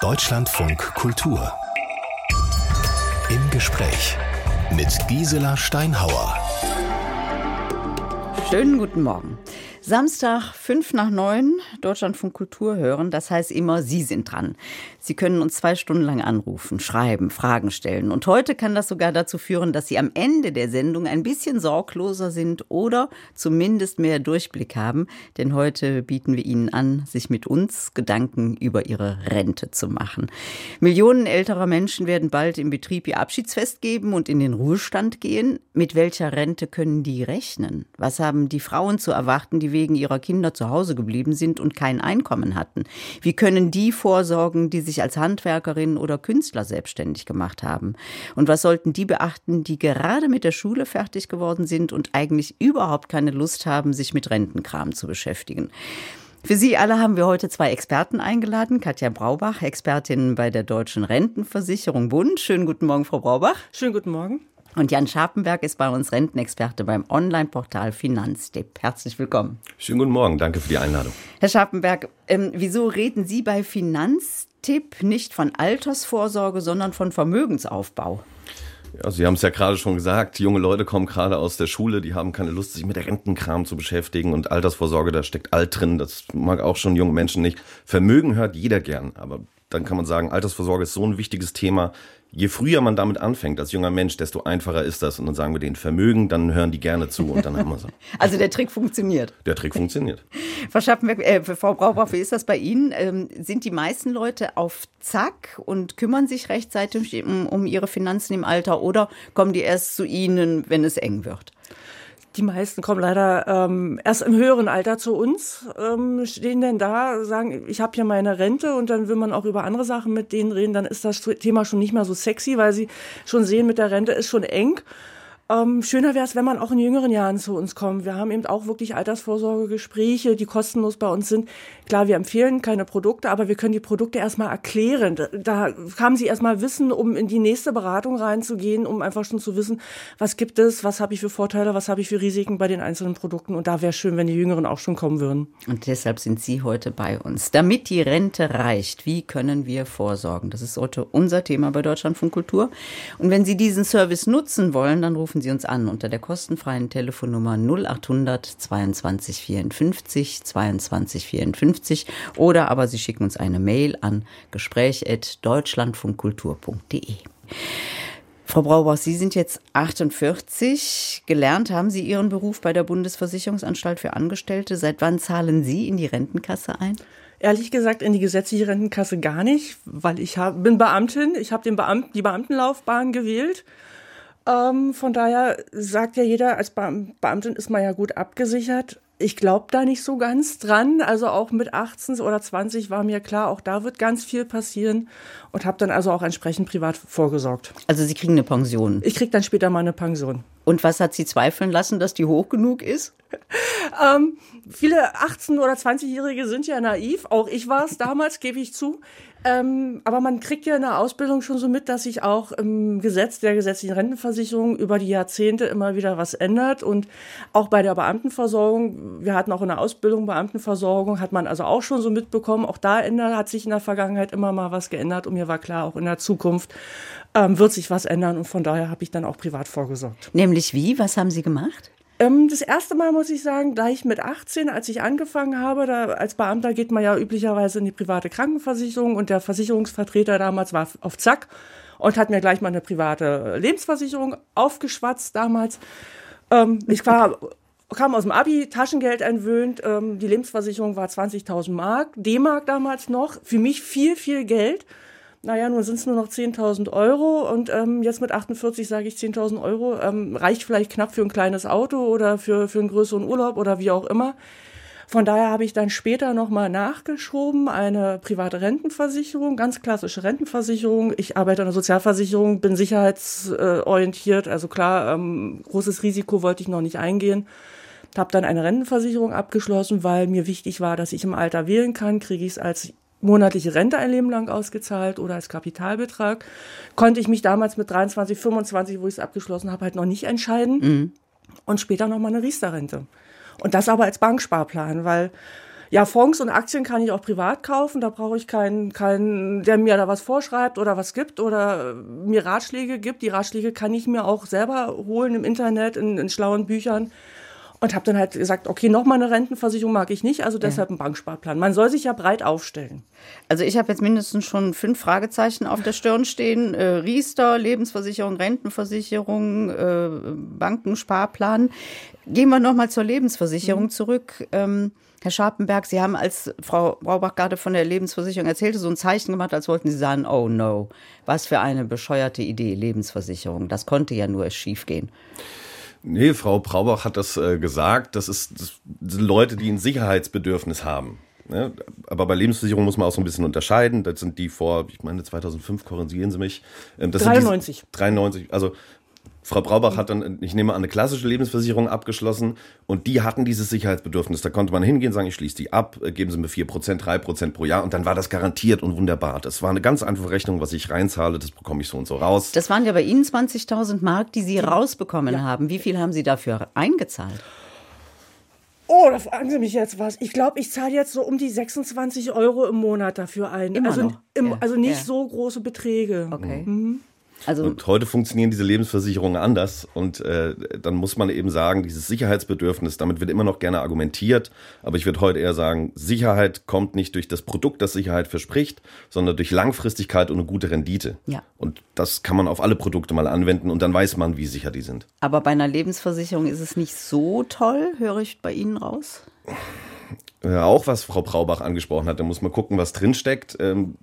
Deutschlandfunk Kultur. Im Gespräch mit Gisela Steinhauer. Schönen guten Morgen. Samstag, fünf nach neun, Deutschlandfunk Kultur hören. Das heißt immer, Sie sind dran. Sie können uns zwei Stunden lang anrufen, schreiben, Fragen stellen. Und heute kann das sogar dazu führen, dass Sie am Ende der Sendung ein bisschen sorgloser sind oder zumindest mehr Durchblick haben. Denn heute bieten wir Ihnen an, sich mit uns Gedanken über Ihre Rente zu machen. Millionen älterer Menschen werden bald im Betrieb ihr Abschiedsfest geben und in den Ruhestand gehen. Mit welcher Rente können die rechnen? Was haben die Frauen zu erwarten, die wegen ihrer Kinder zu Hause geblieben sind und kein Einkommen hatten? Wie können die vorsorgen, die sich als Handwerkerin oder Künstler selbstständig gemacht haben? Und was sollten die beachten, die gerade mit der Schule fertig geworden sind und eigentlich überhaupt keine Lust haben, sich mit Rentenkram zu beschäftigen? Für Sie alle haben wir heute zwei Experten eingeladen. Katja Braubach, Expertin bei der Deutschen Rentenversicherung Bund. Schönen guten Morgen, Frau Braubach. Schönen guten Morgen. Und Jan Scharpenberg ist bei uns Rentenexperte beim Online-Portal Finanztipp. Herzlich willkommen. Schönen guten Morgen, danke für die Einladung. Herr Scharpenberg, ähm, wieso reden Sie bei Finanztipp nicht von Altersvorsorge, sondern von Vermögensaufbau? Ja, Sie haben es ja gerade schon gesagt, junge Leute kommen gerade aus der Schule, die haben keine Lust, sich mit Rentenkram zu beschäftigen und Altersvorsorge, da steckt alt drin, das mag auch schon junge Menschen nicht. Vermögen hört jeder gern, aber dann kann man sagen, Altersvorsorge ist so ein wichtiges Thema, je früher man damit anfängt als junger Mensch, desto einfacher ist das. Und dann sagen wir denen Vermögen, dann hören die gerne zu und dann haben wir so. also der Trick funktioniert. Der Trick funktioniert. Frau Schappenberg, äh, Frau Braubach, wie ist das bei Ihnen? Ähm, sind die meisten Leute auf Zack und kümmern sich rechtzeitig um, um ihre Finanzen im Alter oder kommen die erst zu Ihnen, wenn es eng wird? Die meisten kommen leider ähm, erst im höheren Alter zu uns, ähm, stehen denn da, sagen, ich habe hier meine Rente und dann will man auch über andere Sachen mit denen reden, dann ist das Thema schon nicht mehr so sexy, weil sie schon sehen, mit der Rente ist schon eng. Ähm, schöner wäre es, wenn man auch in jüngeren Jahren zu uns kommt. Wir haben eben auch wirklich Altersvorsorgegespräche, die kostenlos bei uns sind. Klar, wir empfehlen keine Produkte, aber wir können die Produkte erstmal erklären. Da, haben sie erstmal Wissen, um in die nächste Beratung reinzugehen, um einfach schon zu wissen, was gibt es, was habe ich für Vorteile, was habe ich für Risiken bei den einzelnen Produkten. Und da wäre schön, wenn die Jüngeren auch schon kommen würden. Und deshalb sind Sie heute bei uns. Damit die Rente reicht, wie können wir vorsorgen? Das ist heute unser Thema bei Deutschlandfunk Kultur. Und wenn Sie diesen Service nutzen wollen, dann rufen rufen Sie uns an unter der kostenfreien Telefonnummer 0800 22 54 22 54 oder aber Sie schicken uns eine Mail an gespräch.deutschlandfunkkultur.de. Frau Braubach, Sie sind jetzt 48. Gelernt haben Sie Ihren Beruf bei der Bundesversicherungsanstalt für Angestellte. Seit wann zahlen Sie in die Rentenkasse ein? Ehrlich gesagt in die gesetzliche Rentenkasse gar nicht, weil ich hab, bin Beamtin. Ich habe Beamt, die Beamtenlaufbahn gewählt ähm, von daher sagt ja jeder, als Beamtin ist man ja gut abgesichert. Ich glaube da nicht so ganz dran. Also auch mit 18 oder 20 war mir klar, auch da wird ganz viel passieren und habe dann also auch entsprechend privat vorgesorgt. Also Sie kriegen eine Pension? Ich kriege dann später mal eine Pension. Und was hat Sie zweifeln lassen, dass die hoch genug ist? ähm, viele 18- oder 20-Jährige sind ja naiv. Auch ich war es damals, gebe ich zu. Ähm, aber man kriegt ja in der Ausbildung schon so mit, dass sich auch im Gesetz der gesetzlichen Rentenversicherung über die Jahrzehnte immer wieder was ändert. Und auch bei der Beamtenversorgung, wir hatten auch in der Ausbildung Beamtenversorgung, hat man also auch schon so mitbekommen, auch da hat sich in der Vergangenheit immer mal was geändert. Und mir war klar, auch in der Zukunft ähm, wird sich was ändern. Und von daher habe ich dann auch privat vorgesorgt. Nämlich wie? Was haben Sie gemacht? Ähm, das erste Mal muss ich sagen, gleich mit 18, als ich angefangen habe, da als Beamter geht man ja üblicherweise in die private Krankenversicherung und der Versicherungsvertreter damals war auf Zack und hat mir gleich mal eine private Lebensversicherung aufgeschwatzt damals. Ähm, ich war kam aus dem Abi, Taschengeld entwöhnt, ähm, die Lebensversicherung war 20.000 Mark, D-Mark damals noch, für mich viel, viel Geld naja, nun sind es nur noch 10.000 Euro und ähm, jetzt mit 48 sage ich 10.000 Euro, ähm, reicht vielleicht knapp für ein kleines Auto oder für, für einen größeren Urlaub oder wie auch immer. Von daher habe ich dann später nochmal nachgeschoben, eine private Rentenversicherung, ganz klassische Rentenversicherung. Ich arbeite an der Sozialversicherung, bin sicherheitsorientiert, also klar, ähm, großes Risiko wollte ich noch nicht eingehen. Habe dann eine Rentenversicherung abgeschlossen, weil mir wichtig war, dass ich im Alter wählen kann, kriege ich es als monatliche Rente ein Leben lang ausgezahlt oder als Kapitalbetrag. Konnte ich mich damals mit 23, 25, wo ich es abgeschlossen habe, halt noch nicht entscheiden. Mhm. Und später noch mal eine Riester-Rente. Und das aber als Banksparplan, weil Ja, Fonds und Aktien kann ich auch privat kaufen. Da brauche ich keinen, keinen, der mir da was vorschreibt oder was gibt oder mir Ratschläge gibt. Die Ratschläge kann ich mir auch selber holen im Internet, in, in schlauen Büchern. Und habe dann halt gesagt, okay, nochmal eine Rentenversicherung mag ich nicht, also deshalb ja. ein Banksparplan. Man soll sich ja breit aufstellen. Also ich habe jetzt mindestens schon fünf Fragezeichen auf der Stirn stehen. Äh, Riester, Lebensversicherung, Rentenversicherung, äh, Bankensparplan. Gehen wir nochmal zur Lebensversicherung mhm. zurück. Ähm, Herr Scharpenberg, Sie haben, als Frau Braubach gerade von der Lebensversicherung erzählte, so ein Zeichen gemacht, als wollten Sie sagen, oh no, was für eine bescheuerte Idee, Lebensversicherung. Das konnte ja nur schief gehen. Nee, Frau Braubach hat das äh, gesagt. Das, ist, das sind Leute, die ein Sicherheitsbedürfnis haben. Ne? Aber bei Lebensversicherung muss man auch so ein bisschen unterscheiden. Das sind die vor, ich meine 2005, korrigieren Sie mich. Ähm, das 93. 93. Also Frau Braubach hat dann, ich nehme an, eine klassische Lebensversicherung abgeschlossen und die hatten dieses Sicherheitsbedürfnis. Da konnte man hingehen, sagen, ich schließe die ab, äh, geben Sie mir 4%, 3% pro Jahr und dann war das garantiert und wunderbar. Das war eine ganz einfache Rechnung, was ich reinzahle, das bekomme ich so und so raus. Das waren ja bei Ihnen 20.000 Mark, die Sie rausbekommen ja. haben. Wie viel haben Sie dafür eingezahlt? Oh, da fragen Sie mich jetzt was. Ich glaube, ich zahle jetzt so um die 26 Euro im Monat dafür ein. Immer also, noch? Im, also nicht ja. so große Beträge. Okay. Mhm. Also und heute funktionieren diese Lebensversicherungen anders und äh, dann muss man eben sagen, dieses Sicherheitsbedürfnis, damit wird immer noch gerne argumentiert, aber ich würde heute eher sagen, Sicherheit kommt nicht durch das Produkt, das Sicherheit verspricht, sondern durch Langfristigkeit und eine gute Rendite. Ja. Und das kann man auf alle Produkte mal anwenden und dann weiß man, wie sicher die sind. Aber bei einer Lebensversicherung ist es nicht so toll, höre ich bei Ihnen raus? Ja, auch was Frau Braubach angesprochen hat, da muss man gucken, was drinsteckt. Ähm,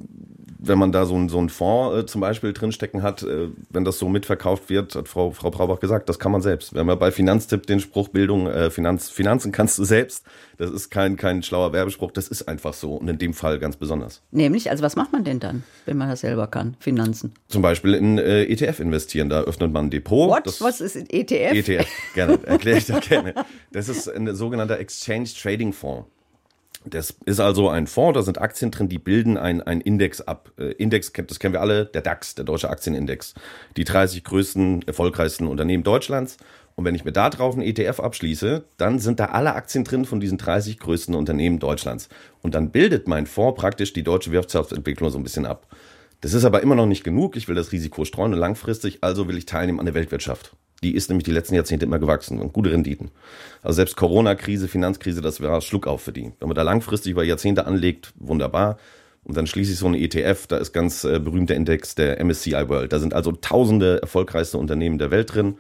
wenn man da so, ein, so einen Fonds äh, zum Beispiel drinstecken hat, äh, wenn das so mitverkauft wird, hat Frau, Frau Braubach gesagt, das kann man selbst. Wir haben ja bei Finanztipp den Spruch, Bildung, äh, Finanz, Finanzen kannst du selbst. Das ist kein, kein schlauer Werbespruch, das ist einfach so und in dem Fall ganz besonders. Nämlich, also was macht man denn dann, wenn man das selber kann, Finanzen? Zum Beispiel in äh, ETF investieren, da öffnet man ein Depot. What? Das, was ist ETF? ETF, gerne, erkläre ich das gerne. Das ist ein sogenannter Exchange Trading Fonds. Das ist also ein Fonds, da sind Aktien drin, die bilden ein, ein Index ab. Äh, Index, das kennen wir alle, der DAX, der Deutsche Aktienindex. Die 30 größten, erfolgreichsten Unternehmen Deutschlands. Und wenn ich mir da drauf einen ETF abschließe, dann sind da alle Aktien drin von diesen 30 größten Unternehmen Deutschlands. Und dann bildet mein Fonds praktisch die deutsche Wirtschaftsentwicklung so ein bisschen ab. Das ist aber immer noch nicht genug. Ich will das Risiko streuen und langfristig, also will ich teilnehmen an der Weltwirtschaft. Die ist nämlich die letzten Jahrzehnte immer gewachsen und gute Renditen. Also selbst Corona-Krise, Finanzkrise, das war Schluck auf für die. Wenn man da langfristig über Jahrzehnte anlegt, wunderbar. Und dann schließe ich so eine ETF, da ist ganz äh, berühmter Index der MSCI World. Da sind also tausende erfolgreichste Unternehmen der Welt drin.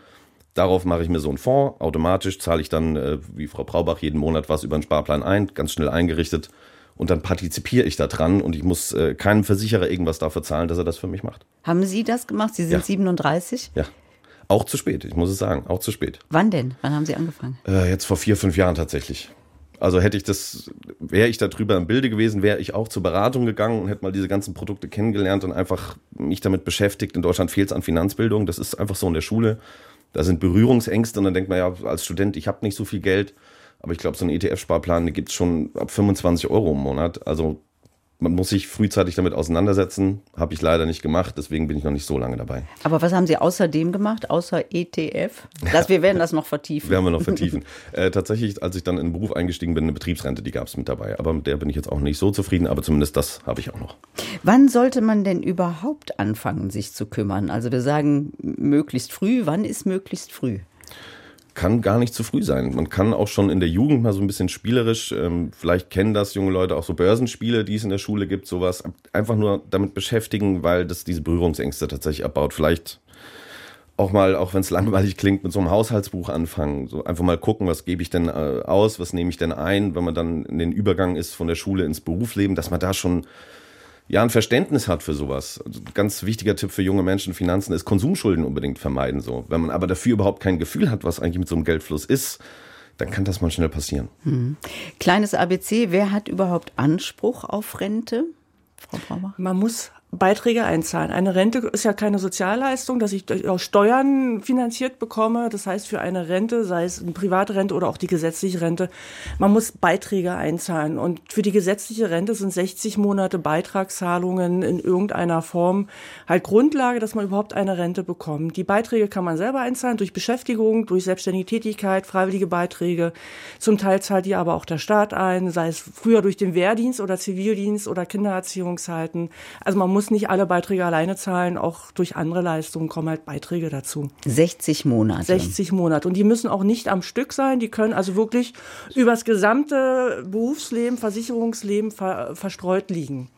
Darauf mache ich mir so einen Fonds. Automatisch zahle ich dann, äh, wie Frau Braubach, jeden Monat was über einen Sparplan ein, ganz schnell eingerichtet. Und dann partizipiere ich da dran und ich muss äh, keinem Versicherer irgendwas dafür zahlen, dass er das für mich macht. Haben Sie das gemacht? Sie sind ja. 37? Ja. Auch zu spät, ich muss es sagen, auch zu spät. Wann denn? Wann haben Sie angefangen? Äh, jetzt vor vier, fünf Jahren tatsächlich. Also hätte ich das, wäre ich darüber im Bilde gewesen, wäre ich auch zur Beratung gegangen und hätte mal diese ganzen Produkte kennengelernt und einfach mich damit beschäftigt. In Deutschland fehlt es an Finanzbildung, das ist einfach so in der Schule. Da sind Berührungsängste und dann denkt man ja als Student, ich habe nicht so viel Geld. Aber ich glaube, so einen ETF-Sparplan, gibt es schon ab 25 Euro im Monat. Also man muss sich frühzeitig damit auseinandersetzen. Habe ich leider nicht gemacht, deswegen bin ich noch nicht so lange dabei. Aber was haben Sie außerdem gemacht, außer ETF? Das, wir werden das noch vertiefen. werden wir noch vertiefen. äh, tatsächlich, als ich dann in den Beruf eingestiegen bin, eine Betriebsrente, die gab es mit dabei. Aber mit der bin ich jetzt auch nicht so zufrieden, aber zumindest das habe ich auch noch. Wann sollte man denn überhaupt anfangen, sich zu kümmern? Also wir sagen möglichst früh. Wann ist möglichst früh? Kann gar nicht zu früh sein. Man kann auch schon in der Jugend mal so ein bisschen spielerisch, ähm, vielleicht kennen das junge Leute auch so Börsenspiele, die es in der Schule gibt, sowas, einfach nur damit beschäftigen, weil das diese Berührungsängste tatsächlich abbaut. Vielleicht auch mal, auch wenn es langweilig klingt, mit so einem Haushaltsbuch anfangen. So einfach mal gucken, was gebe ich denn äh, aus, was nehme ich denn ein, wenn man dann in den Übergang ist von der Schule ins Berufsleben, dass man da schon ja ein Verständnis hat für sowas. Also ganz wichtiger Tipp für junge Menschen, Finanzen ist Konsumschulden unbedingt vermeiden. So, wenn man aber dafür überhaupt kein Gefühl hat, was eigentlich mit so einem Geldfluss ist, dann kann das mal schnell passieren. Hm. Kleines ABC, wer hat überhaupt Anspruch auf Rente? Frau Braumer? Man muss Beiträge einzahlen. Eine Rente ist ja keine Sozialleistung, dass ich aus Steuern finanziert bekomme. Das heißt, für eine Rente, sei es eine private Rente oder auch die gesetzliche Rente, man muss Beiträge einzahlen. Und für die gesetzliche Rente sind 60 Monate Beitragszahlungen in irgendeiner Form halt Grundlage, dass man überhaupt eine Rente bekommt. Die Beiträge kann man selber einzahlen durch Beschäftigung, durch selbstständige Tätigkeit, freiwillige Beiträge. Zum Teil zahlt die aber auch der Staat ein, sei es früher durch den Wehrdienst oder Zivildienst oder Kindererziehungszeiten. Also man muss nicht alle Beiträge alleine zahlen, auch durch andere Leistungen kommen halt Beiträge dazu. 60 Monate. 60 Monate. Und die müssen auch nicht am Stück sein, die können also wirklich übers gesamte Berufsleben, Versicherungsleben ver verstreut liegen.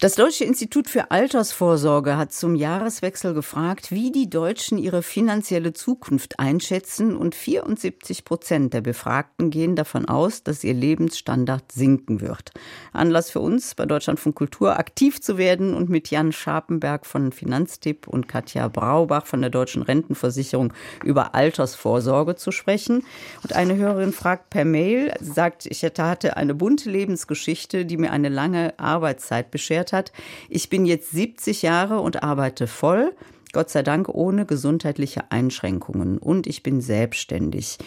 Das Deutsche Institut für Altersvorsorge hat zum Jahreswechsel gefragt, wie die Deutschen ihre finanzielle Zukunft einschätzen und 74 Prozent der Befragten gehen davon aus, dass ihr Lebensstandard sinken wird. Anlass für uns bei Deutschlandfunk Kultur aktiv zu werden und mit Jan Scharpenberg von Finanztipp und Katja Braubach von der Deutschen Rentenversicherung über Altersvorsorge zu sprechen. Und eine Hörerin fragt per Mail, sagt, ich hatte eine bunte Lebensgeschichte, die mir eine lange Arbeitszeit beschert erklärt hat, ich bin jetzt 70 Jahre und arbeite voll. Gott sei Dank ohne gesundheitliche Einschränkungen und ich bin selbstständig.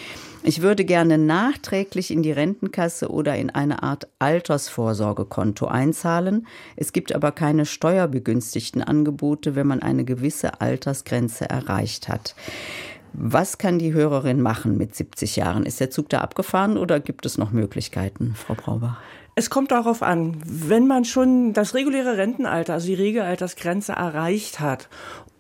Ich würde gerne nachträglich in die Rentenkasse oder in eine Art Altersvorsorgekonto einzahlen. Es gibt aber keine steuerbegünstigten Angebote, wenn man eine gewisse Altersgrenze erreicht hat. Was kann die Hörerin machen mit 70 Jahren? Ist der Zug da abgefahren oder gibt es noch Möglichkeiten, Frau Braubach? Es kommt darauf an, wenn man schon das reguläre Rentenalter, also die Regelaltersgrenze erreicht hat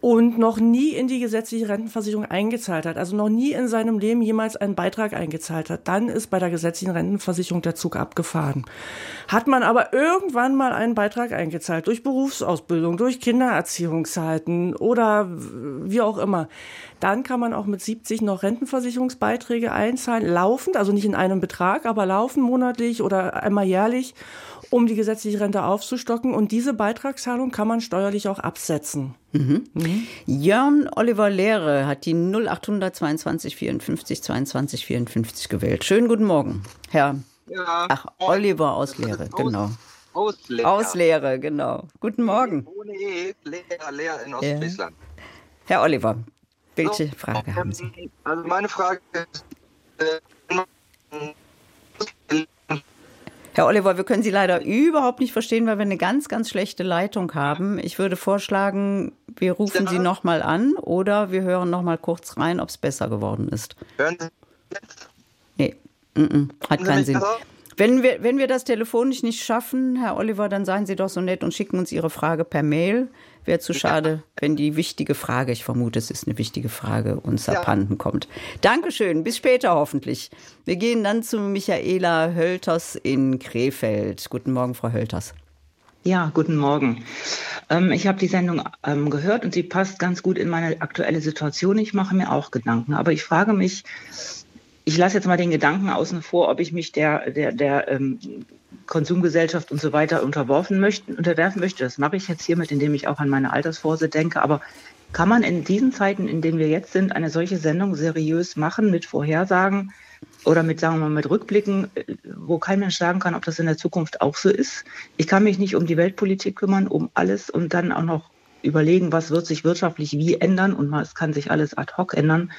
und noch nie in die gesetzliche Rentenversicherung eingezahlt hat, also noch nie in seinem Leben jemals einen Beitrag eingezahlt hat, dann ist bei der gesetzlichen Rentenversicherung der Zug abgefahren. Hat man aber irgendwann mal einen Beitrag eingezahlt, durch Berufsausbildung, durch Kindererziehungszeiten oder wie auch immer, dann kann man auch mit 70 noch Rentenversicherungsbeiträge einzahlen, laufend, also nicht in einem Betrag, aber laufend monatlich oder einmal jährlich, um die gesetzliche Rente aufzustocken. Und diese Beitragszahlung kann man steuerlich auch absetzen. Mhm. Mhm. Jörn Oliver Lehre hat die 0800 22 54 22 54 gewählt. Schönen guten Morgen, Herr. Ja, Ach, Oliver aus Lehre, genau. Aus Lehre. Aus Lehre, genau. Guten Morgen. Ohne E, Lehre, Lehre in Ostfriesland. Ja. Herr Oliver, welche so, Frage haben Sie? Also meine Frage ist, äh, Herr Oliver, wir können Sie leider überhaupt nicht verstehen, weil wir eine ganz, ganz schlechte Leitung haben. Ich würde vorschlagen, wir rufen ja. Sie nochmal an oder wir hören nochmal kurz rein, ob es besser geworden ist. Hören Sie? Nee, mm -mm, hat keinen Sinn. Wenn wir, wenn wir das telefonisch nicht schaffen, Herr Oliver, dann seien Sie doch so nett und schicken uns Ihre Frage per Mail. Wäre zu schade, wenn die wichtige Frage, ich vermute, es ist eine wichtige Frage, uns ja. abhanden kommt. Dankeschön, bis später hoffentlich. Wir gehen dann zu Michaela Hölters in Krefeld. Guten Morgen, Frau Hölters. Ja, guten Morgen. Ähm, ich habe die Sendung ähm, gehört und sie passt ganz gut in meine aktuelle Situation. Ich mache mir auch Gedanken. Aber ich frage mich, ich lasse jetzt mal den Gedanken außen vor, ob ich mich der, der, der ähm, Konsumgesellschaft und so weiter unterworfen möchten, unterwerfen möchte. Das mache ich jetzt hiermit, indem ich auch an meine Altersvorse denke. Aber kann man in diesen Zeiten, in denen wir jetzt sind, eine solche Sendung seriös machen mit Vorhersagen oder mit, sagen wir mal, mit Rückblicken, äh, wo kein Mensch sagen kann, ob das in der Zukunft auch so ist? Ich kann mich nicht um die Weltpolitik kümmern, um alles und dann auch noch überlegen, was wird sich wirtschaftlich wie ändern und es kann sich alles ad hoc ändern.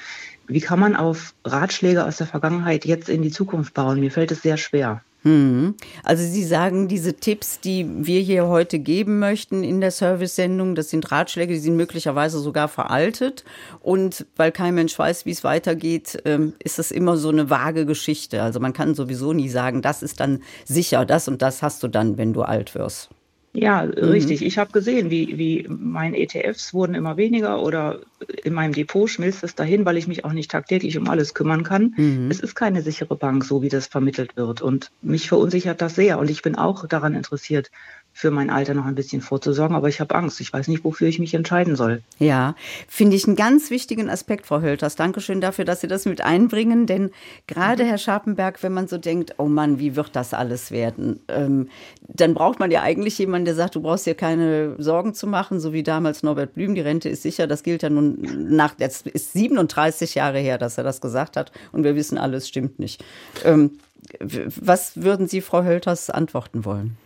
Wie kann man auf Ratschläge aus der Vergangenheit jetzt in die Zukunft bauen? Mir fällt es sehr schwer. Hm. Also Sie sagen, diese Tipps, die wir hier heute geben möchten in der Service-Sendung, das sind Ratschläge, die sind möglicherweise sogar veraltet. Und weil kein Mensch weiß, wie es weitergeht, ähm, ist das immer so eine vage Geschichte. Also man kann sowieso nie sagen, das ist dann sicher, das und das hast du dann, wenn du alt wirst. Ja, mhm. richtig. Ich habe gesehen, wie, wie meine ETFs wurden immer weniger oder in meinem Depot schmilzt es dahin, weil ich mich auch nicht tagtäglich um alles kümmern kann. Mhm. Es ist keine sichere Bank, so wie das vermittelt wird. Und mich verunsichert das sehr. Und ich bin auch daran interessiert, für mein Alter noch ein bisschen vorzusorgen, aber ich habe Angst. Ich weiß nicht, wofür ich mich entscheiden soll. Ja, finde ich einen ganz wichtigen Aspekt, Frau Hölters. Dankeschön dafür, dass Sie das mit einbringen, denn gerade, Herr Scharpenberg, wenn man so denkt, oh Mann, wie wird das alles werden, ähm, dann braucht man ja eigentlich jemanden, der sagt, du brauchst dir keine Sorgen zu machen, so wie damals Norbert Blüm, die Rente ist sicher. Das gilt ja nun nach, jetzt ist 37 Jahre her, dass er das gesagt hat und wir wissen, alles stimmt nicht. Ähm, was würden Sie, Frau Hölters, antworten wollen?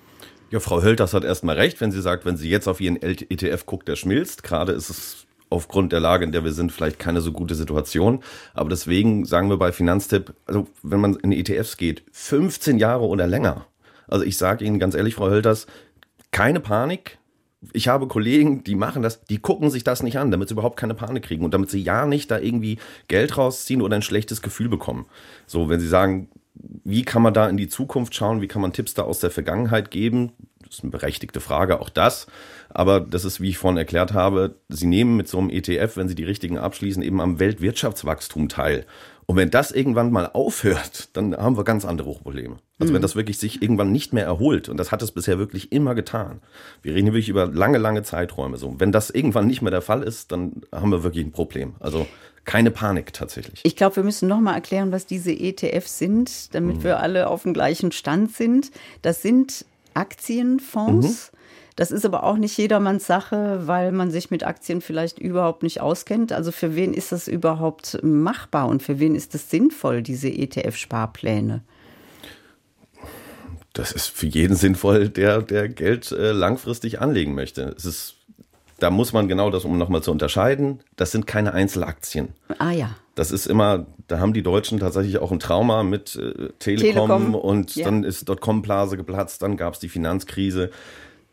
Ja, Frau Hölters hat erstmal recht, wenn sie sagt, wenn sie jetzt auf ihren ETF guckt, der schmilzt. Gerade ist es aufgrund der Lage, in der wir sind, vielleicht keine so gute Situation. Aber deswegen sagen wir bei Finanztipp, also wenn man in ETFs geht, 15 Jahre oder länger. Also ich sage Ihnen ganz ehrlich, Frau Hölters, keine Panik. Ich habe Kollegen, die machen das, die gucken sich das nicht an, damit sie überhaupt keine Panik kriegen und damit sie ja nicht da irgendwie Geld rausziehen oder ein schlechtes Gefühl bekommen. So, wenn sie sagen, wie kann man da in die Zukunft schauen? Wie kann man Tipps da aus der Vergangenheit geben? Das ist eine berechtigte Frage, auch das. Aber das ist, wie ich vorhin erklärt habe, Sie nehmen mit so einem ETF, wenn Sie die richtigen abschließen, eben am Weltwirtschaftswachstum teil. Und wenn das irgendwann mal aufhört, dann haben wir ganz andere Probleme. Also wenn mhm. das wirklich sich irgendwann nicht mehr erholt, und das hat es bisher wirklich immer getan. Wir reden hier wirklich über lange, lange Zeiträume. So, wenn das irgendwann nicht mehr der Fall ist, dann haben wir wirklich ein Problem. Also keine Panik tatsächlich. Ich glaube, wir müssen noch mal erklären, was diese ETFs sind, damit mhm. wir alle auf dem gleichen Stand sind. Das sind Aktienfonds. Mhm. Das ist aber auch nicht jedermanns Sache, weil man sich mit Aktien vielleicht überhaupt nicht auskennt. Also für wen ist das überhaupt machbar und für wen ist es sinnvoll, diese ETF-Sparpläne? Das ist für jeden sinnvoll, der, der Geld äh, langfristig anlegen möchte. Es ist da muss man genau das, um nochmal zu unterscheiden, das sind keine Einzelaktien. Ah ja. Das ist immer, da haben die Deutschen tatsächlich auch ein Trauma mit äh, Telekom, Telekom, und ja. dann ist Dotcom-Blase geplatzt, dann gab es die Finanzkrise.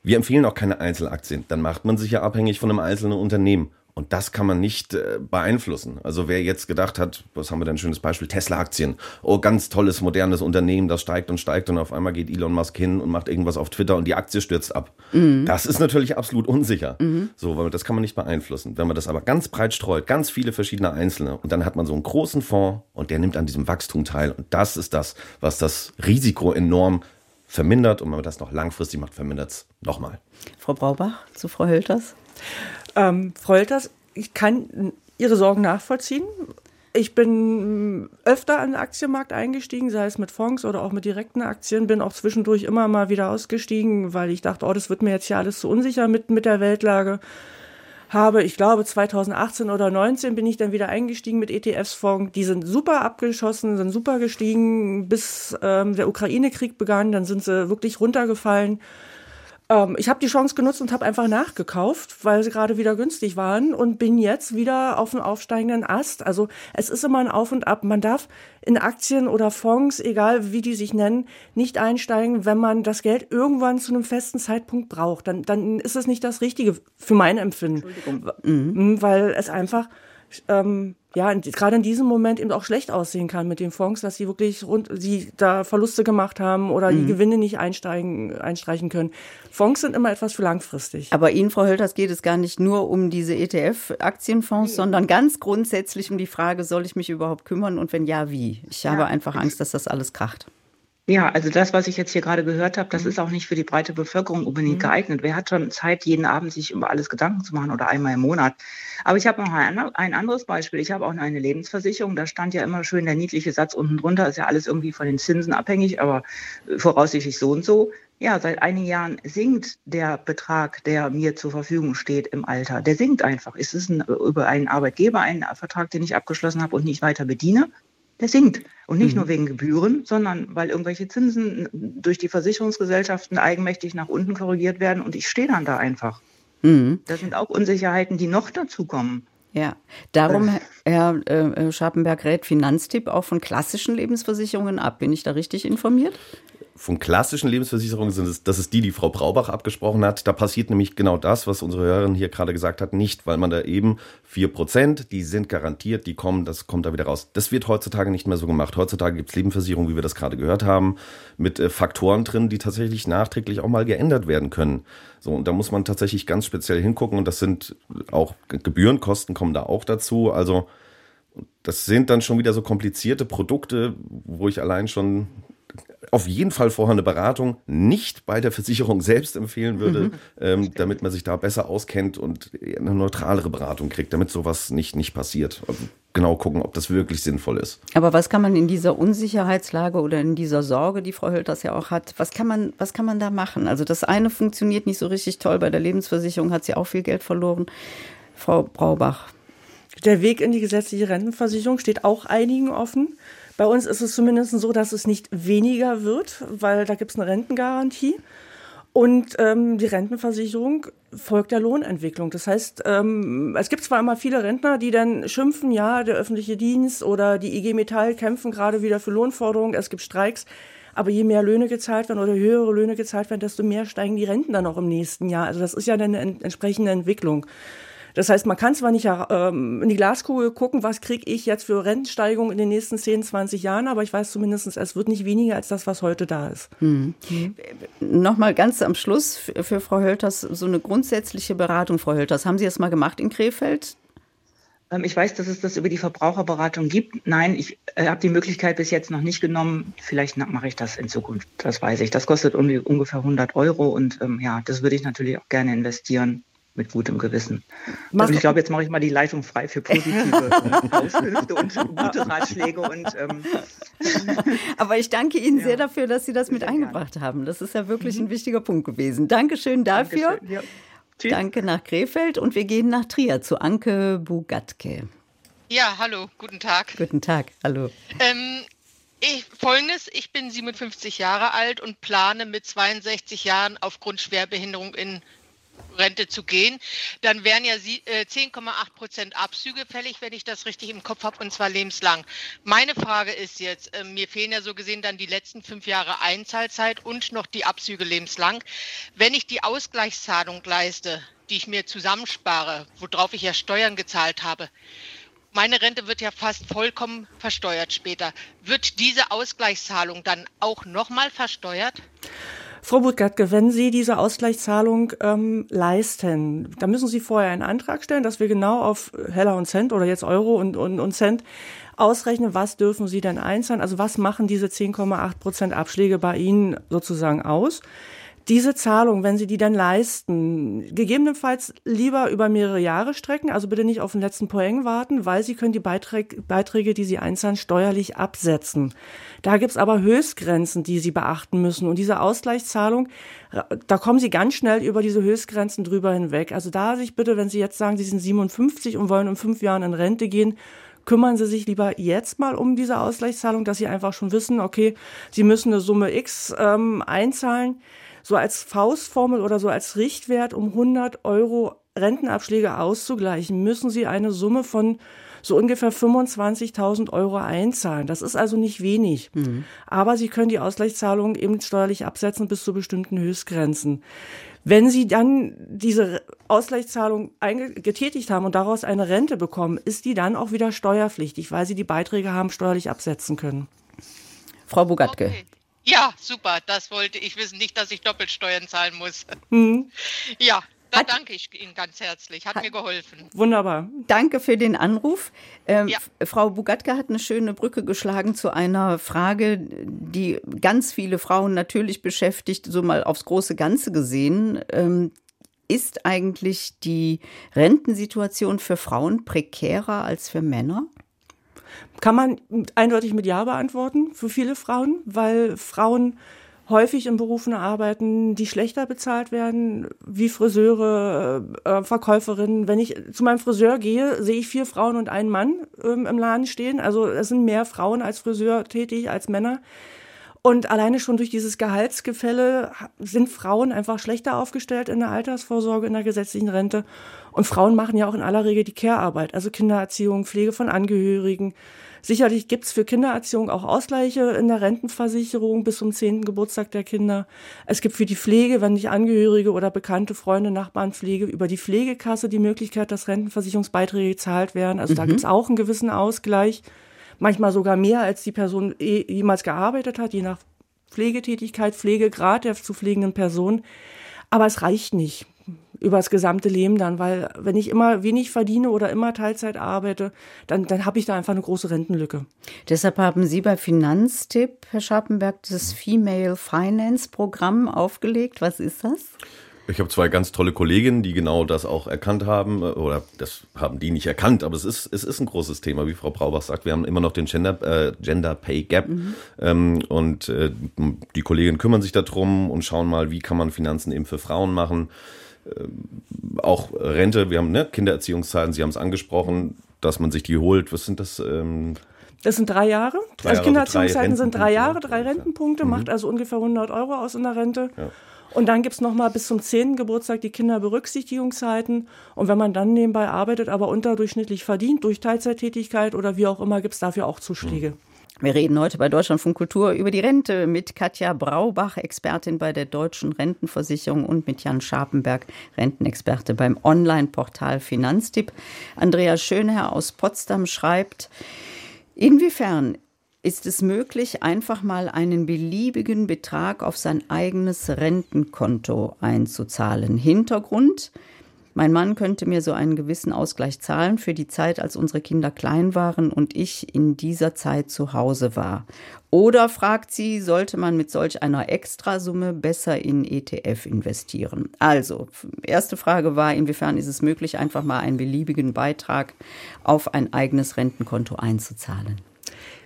Wir empfehlen auch keine Einzelaktien. Dann macht man sich ja abhängig von einem einzelnen Unternehmen. Und das kann man nicht äh, beeinflussen. Also wer jetzt gedacht hat, was haben wir denn ein schönes Beispiel, Tesla-Aktien. Oh, ganz tolles, modernes Unternehmen, das steigt und steigt und auf einmal geht Elon Musk hin und macht irgendwas auf Twitter und die Aktie stürzt ab. Mhm. Das ist natürlich absolut unsicher. Mhm. So, weil das kann man nicht beeinflussen. Wenn man das aber ganz breit streut, ganz viele verschiedene Einzelne und dann hat man so einen großen Fonds und der nimmt an diesem Wachstum teil. Und das ist das, was das Risiko enorm vermindert und wenn man das noch langfristig macht, vermindert es nochmal. Frau Braubach zu Frau Hölters. Ähm, Frau Hölters, ich kann Ihre Sorgen nachvollziehen. Ich bin öfter an den Aktienmarkt eingestiegen, sei es mit Fonds oder auch mit direkten Aktien, bin auch zwischendurch immer mal wieder ausgestiegen, weil ich dachte, oh, das wird mir jetzt hier alles zu unsicher mit, mit der Weltlage. Habe, ich glaube, 2018 oder 2019 bin ich dann wieder eingestiegen mit ETFs-Fonds. Die sind super abgeschossen, sind super gestiegen, bis ähm, der Ukraine-Krieg begann. Dann sind sie wirklich runtergefallen. Ähm, ich habe die Chance genutzt und habe einfach nachgekauft, weil sie gerade wieder günstig waren und bin jetzt wieder auf dem aufsteigenden Ast. Also es ist immer ein Auf und Ab. Man darf in Aktien oder Fonds, egal wie die sich nennen, nicht einsteigen, wenn man das Geld irgendwann zu einem festen Zeitpunkt braucht. Dann, dann ist es nicht das Richtige für mein Empfinden. Mhm. Weil es einfach ähm, ja, gerade in diesem Moment eben auch schlecht aussehen kann mit den Fonds, dass sie wirklich rund, sie da Verluste gemacht haben oder mhm. die Gewinne nicht einsteigen, einstreichen können. Fonds sind immer etwas für langfristig. Aber Ihnen, Frau Hölters, geht es gar nicht nur um diese ETF-Aktienfonds, mhm. sondern ganz grundsätzlich um die Frage, soll ich mich überhaupt kümmern und wenn ja, wie? Ich ja. habe einfach Angst, dass das alles kracht. Ja, also das, was ich jetzt hier gerade gehört habe, das mhm. ist auch nicht für die breite Bevölkerung unbedingt mhm. geeignet. Wer hat schon Zeit, jeden Abend sich über alles Gedanken zu machen oder einmal im Monat? Aber ich habe noch ein, anderes Beispiel. Ich habe auch eine Lebensversicherung. Da stand ja immer schön der niedliche Satz unten drunter. Ist ja alles irgendwie von den Zinsen abhängig, aber äh, voraussichtlich so und so. Ja, seit einigen Jahren sinkt der Betrag, der mir zur Verfügung steht im Alter. Der sinkt einfach. Es ist ein, über einen Arbeitgeber ein Vertrag, den ich abgeschlossen habe und nicht weiter bediene der sinkt. Und nicht mhm. nur wegen Gebühren, sondern weil irgendwelche Zinsen durch die Versicherungsgesellschaften eigenmächtig nach unten korrigiert werden und ich stehe dann da einfach. Mhm. Das sind auch Unsicherheiten, die noch dazukommen. Ja, darum, Herr äh, Scharpenberg rät Finanztipp auch von klassischen Lebensversicherungen ab. Bin ich da richtig informiert? Von klassischen Lebensversicherungen sind es, das ist die, die Frau Braubach abgesprochen hat. Da passiert nämlich genau das, was unsere Hörerin hier gerade gesagt hat, nicht, weil man da eben vier Prozent, die sind garantiert, die kommen, das kommt da wieder raus. Das wird heutzutage nicht mehr so gemacht. Heutzutage gibt es Lebensversicherungen, wie wir das gerade gehört haben, mit äh, Faktoren drin, die tatsächlich nachträglich auch mal geändert werden können. So, und da muss man tatsächlich ganz speziell hingucken und das sind auch Gebührenkosten kommen da auch dazu. Also, das sind dann schon wieder so komplizierte Produkte, wo ich allein schon auf jeden Fall vorher eine Beratung nicht bei der Versicherung selbst empfehlen würde, mhm. ähm, damit man sich da besser auskennt und eine neutralere Beratung kriegt, damit sowas nicht, nicht passiert. Also genau gucken, ob das wirklich sinnvoll ist. Aber was kann man in dieser Unsicherheitslage oder in dieser Sorge, die Frau Hölters ja auch hat, was kann man, was kann man da machen? Also das eine funktioniert nicht so richtig toll. Bei der Lebensversicherung hat sie auch viel Geld verloren. Frau Braubach. Der Weg in die gesetzliche Rentenversicherung steht auch einigen offen. Bei uns ist es zumindest so, dass es nicht weniger wird, weil da gibt es eine Rentengarantie. Und ähm, die Rentenversicherung folgt der Lohnentwicklung. Das heißt, ähm, es gibt zwar immer viele Rentner, die dann schimpfen, ja, der öffentliche Dienst oder die IG Metall kämpfen gerade wieder für Lohnforderungen, es gibt Streiks. Aber je mehr Löhne gezahlt werden oder höhere Löhne gezahlt werden, desto mehr steigen die Renten dann auch im nächsten Jahr. Also das ist ja eine entsprechende Entwicklung. Das heißt, man kann zwar nicht ähm, in die Glaskugel gucken, was kriege ich jetzt für Rentensteigerung in den nächsten 10, 20 Jahren, aber ich weiß zumindest, es wird nicht weniger als das, was heute da ist. Hm. Nochmal ganz am Schluss für, für Frau Hölters so eine grundsätzliche Beratung, Frau Hölters. Haben Sie das mal gemacht in Krefeld? Ähm, ich weiß, dass es das über die Verbraucherberatung gibt. Nein, ich äh, habe die Möglichkeit bis jetzt noch nicht genommen. Vielleicht mache ich das in Zukunft. Das weiß ich. Das kostet um, ungefähr 100 Euro und ähm, ja, das würde ich natürlich auch gerne investieren mit gutem Gewissen. Also ich glaube, jetzt mache ich mal die Leitung frei für positive Auskünfte und gute Ratschläge. Und, ähm Aber ich danke Ihnen ja. sehr dafür, dass Sie das mit eingebracht gerne. haben. Das ist ja wirklich mhm. ein wichtiger Punkt gewesen. Dankeschön dafür. Dankeschön, ja. Danke nach Krefeld und wir gehen nach Trier zu Anke Bugatke. Ja, hallo, guten Tag. Guten Tag, hallo. Ähm, ich, Folgendes, ich bin 57 Jahre alt und plane mit 62 Jahren aufgrund Schwerbehinderung in Rente zu gehen, dann wären ja 10,8 äh, Prozent Abzüge fällig, wenn ich das richtig im Kopf habe, und zwar lebenslang. Meine Frage ist jetzt, äh, mir fehlen ja so gesehen dann die letzten fünf Jahre Einzahlzeit und noch die Abzüge lebenslang. Wenn ich die Ausgleichszahlung leiste, die ich mir zusammenspare, worauf ich ja Steuern gezahlt habe, meine Rente wird ja fast vollkommen versteuert später. Wird diese Ausgleichszahlung dann auch nochmal versteuert? Frau Budgatke, wenn Sie diese Ausgleichszahlung ähm, leisten, dann müssen Sie vorher einen Antrag stellen, dass wir genau auf Heller und Cent oder jetzt Euro und, und, und Cent ausrechnen, was dürfen Sie denn einzahlen, also was machen diese 10,8 Prozent Abschläge bei Ihnen sozusagen aus diese Zahlung, wenn Sie die dann leisten, gegebenenfalls lieber über mehrere Jahre strecken, also bitte nicht auf den letzten Poeng warten, weil Sie können die Beiträge, Beiträge die Sie einzahlen, steuerlich absetzen. Da gibt's aber Höchstgrenzen, die Sie beachten müssen. Und diese Ausgleichszahlung, da kommen Sie ganz schnell über diese Höchstgrenzen drüber hinweg. Also da sich bitte, wenn Sie jetzt sagen, Sie sind 57 und wollen in fünf Jahren in Rente gehen, kümmern Sie sich lieber jetzt mal um diese Ausgleichszahlung, dass Sie einfach schon wissen, okay, Sie müssen eine Summe X ähm, einzahlen so als Faustformel oder so als Richtwert, um 100 Euro Rentenabschläge auszugleichen, müssen Sie eine Summe von so ungefähr 25.000 Euro einzahlen. Das ist also nicht wenig. Mhm. Aber Sie können die Ausgleichszahlungen eben steuerlich absetzen bis zu bestimmten Höchstgrenzen. Wenn Sie dann diese Ausgleichszahlung getätigt haben und daraus eine Rente bekommen, ist die dann auch wieder steuerpflichtig, weil Sie die Beiträge haben steuerlich absetzen können. Frau Bogatke. Okay. Ja, super. Das wollte ich wissen. Nicht, dass ich Doppelsteuern zahlen muss. Mhm. Ja, da hat, danke ich Ihnen ganz herzlich. Hat, hat, mir geholfen. Wunderbar. Danke für den Anruf. Ähm, ja. Frau Bugatka hat eine schöne Brücke geschlagen zu einer Frage, die ganz viele Frauen natürlich beschäftigt, so mal aufs große Ganze gesehen. Ähm, ist eigentlich die Rentensituation für Frauen prekärer als für Männer? Kann man eindeutig mit Ja beantworten für viele Frauen, weil Frauen häufig in Berufen arbeiten, die schlechter bezahlt werden, wie Friseure, äh, Verkäuferinnen. Wenn ich zu meinem Friseur gehe, sehe ich vier Frauen und einen Mann ähm, im Laden stehen. Also es sind mehr Frauen als Friseur tätig als Männer. Und alleine schon durch dieses Gehaltsgefälle sind Frauen einfach schlechter aufgestellt in der Altersvorsorge, in der gesetzlichen Rente. Und Frauen machen ja auch in aller Regel die Care-Arbeit, also Kindererziehung, Pflege von Angehörigen. Sicherlich gibt's für Kindererziehung auch Ausgleiche in der Rentenversicherung bis zum zehnten Geburtstag der Kinder. Es gibt für die Pflege, wenn nicht Angehörige oder bekannte Freunde, Nachbarn Pflege, über die Pflegekasse die Möglichkeit, dass Rentenversicherungsbeiträge gezahlt werden. Also mhm. da gibt's auch einen gewissen Ausgleich manchmal sogar mehr, als die Person eh, jemals gearbeitet hat, je nach Pflegetätigkeit, Pflegegrad der zu pflegenden Person. Aber es reicht nicht über das gesamte Leben dann, weil wenn ich immer wenig verdiene oder immer Teilzeit arbeite, dann, dann habe ich da einfach eine große Rentenlücke. Deshalb haben Sie bei Finanztipp, Herr Scharpenberg, das Female Finance Programm aufgelegt. Was ist das? Ich habe zwei ganz tolle Kolleginnen, die genau das auch erkannt haben, äh, oder das haben die nicht erkannt, aber es ist, es ist ein großes Thema, wie Frau Braubach sagt. Wir haben immer noch den Gender, äh, Gender Pay Gap mhm. ähm, und äh, die Kolleginnen kümmern sich darum und schauen mal, wie kann man Finanzen eben für Frauen machen. Äh, auch Rente, wir haben ne, Kindererziehungszeiten, Sie haben es angesprochen, dass man sich die holt. Was sind das? Ähm, das sind drei Jahre. Drei also Kindererziehungszeiten sind drei Jahre, drei Rentenpunkte, mhm. macht also ungefähr 100 Euro aus in der Rente. Ja. Und dann gibt es nochmal bis zum 10. Geburtstag die Kinderberücksichtigungszeiten. Und wenn man dann nebenbei arbeitet, aber unterdurchschnittlich verdient durch Teilzeittätigkeit oder wie auch immer, gibt es dafür auch Zuschläge. Mhm. Wir reden heute bei Deutschlandfunk Kultur über die Rente mit Katja Braubach, Expertin bei der Deutschen Rentenversicherung und mit Jan Scharpenberg, Rentenexperte beim Online-Portal Finanztipp. Andreas Schönherr aus Potsdam schreibt, inwiefern ist es möglich, einfach mal einen beliebigen Betrag auf sein eigenes Rentenkonto einzuzahlen? Hintergrund, mein Mann könnte mir so einen gewissen Ausgleich zahlen für die Zeit, als unsere Kinder klein waren und ich in dieser Zeit zu Hause war. Oder fragt sie, sollte man mit solch einer Extrasumme besser in ETF investieren? Also, erste Frage war, inwiefern ist es möglich, einfach mal einen beliebigen Beitrag auf ein eigenes Rentenkonto einzuzahlen?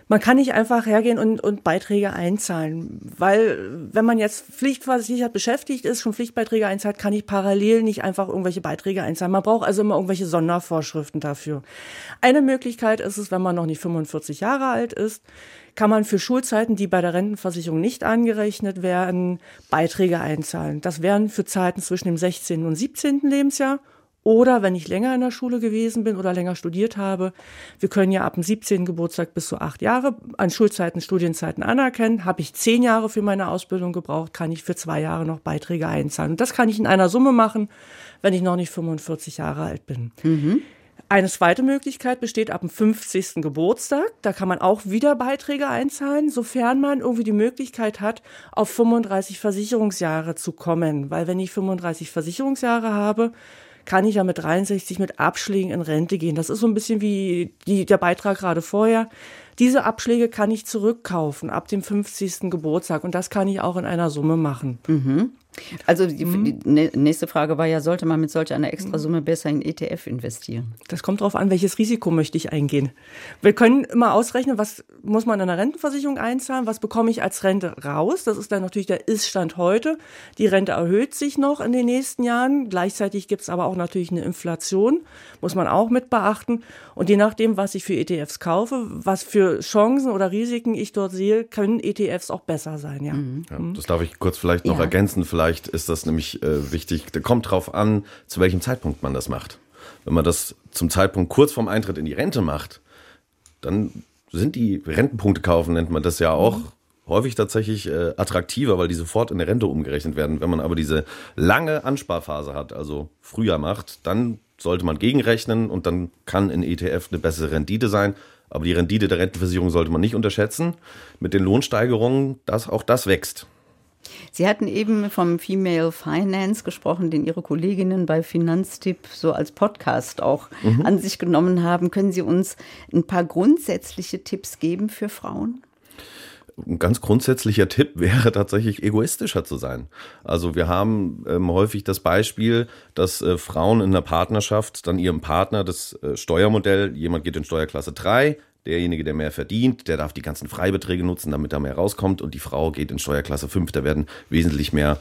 Man kann nicht einfach hergehen und, und Beiträge einzahlen, weil wenn man jetzt pflichtversichert beschäftigt ist, schon Pflichtbeiträge einzahlt, kann ich parallel nicht einfach irgendwelche Beiträge einzahlen. Man braucht also immer irgendwelche Sondervorschriften dafür. Eine Möglichkeit ist es, wenn man noch nicht 45 Jahre alt ist, kann man für Schulzeiten, die bei der Rentenversicherung nicht angerechnet werden, Beiträge einzahlen. Das wären für Zeiten zwischen dem 16. und 17. Lebensjahr oder wenn ich länger in der Schule gewesen bin oder länger studiert habe, wir können ja ab dem 17. Geburtstag bis zu acht Jahre an Schulzeiten, Studienzeiten anerkennen. Habe ich zehn Jahre für meine Ausbildung gebraucht, kann ich für zwei Jahre noch Beiträge einzahlen. Und das kann ich in einer Summe machen, wenn ich noch nicht 45 Jahre alt bin. Mhm. Eine zweite Möglichkeit besteht ab dem 50. Geburtstag. Da kann man auch wieder Beiträge einzahlen, sofern man irgendwie die Möglichkeit hat, auf 35 Versicherungsjahre zu kommen. Weil wenn ich 35 Versicherungsjahre habe, kann ich ja mit 63 mit Abschlägen in Rente gehen. Das ist so ein bisschen wie die, der Beitrag gerade vorher. Diese Abschläge kann ich zurückkaufen ab dem 50. Geburtstag und das kann ich auch in einer Summe machen. Mhm. Also die, mhm. die, nächste Frage war ja, sollte man mit solch einer Extrasumme besser in ETF investieren? Das kommt darauf an, welches Risiko möchte ich eingehen. Wir können immer ausrechnen, was muss man in einer Rentenversicherung einzahlen, was bekomme ich als Rente raus. Das ist dann natürlich der Iststand heute. Die Rente erhöht sich noch in den nächsten Jahren. Gleichzeitig gibt es aber auch natürlich eine Inflation, muss man auch mit beachten. Und je nachdem, was ich für ETFs kaufe, was für Chancen oder Risiken ich dort sehe, können ETFs auch besser sein. Ja, mhm. ja das darf ich kurz vielleicht noch ja. ergänzen. Vielleicht Vielleicht ist das nämlich äh, wichtig. Da kommt drauf an, zu welchem Zeitpunkt man das macht. Wenn man das zum Zeitpunkt kurz vorm Eintritt in die Rente macht, dann sind die Rentenpunkte kaufen, nennt man das ja auch. Mhm. Häufig tatsächlich äh, attraktiver, weil die sofort in der Rente umgerechnet werden. Wenn man aber diese lange Ansparphase hat, also früher macht, dann sollte man gegenrechnen und dann kann in ETF eine bessere Rendite sein. Aber die Rendite der Rentenversicherung sollte man nicht unterschätzen. Mit den Lohnsteigerungen, dass auch das wächst. Sie hatten eben vom Female Finance gesprochen, den Ihre Kolleginnen bei Finanztipp so als Podcast auch mhm. an sich genommen haben. Können Sie uns ein paar grundsätzliche Tipps geben für Frauen? ein ganz grundsätzlicher Tipp wäre tatsächlich egoistischer zu sein. Also wir haben ähm, häufig das Beispiel, dass äh, Frauen in der Partnerschaft dann ihrem Partner das äh, Steuermodell, jemand geht in Steuerklasse 3, derjenige, der mehr verdient, der darf die ganzen Freibeträge nutzen, damit er mehr rauskommt und die Frau geht in Steuerklasse 5, da werden wesentlich mehr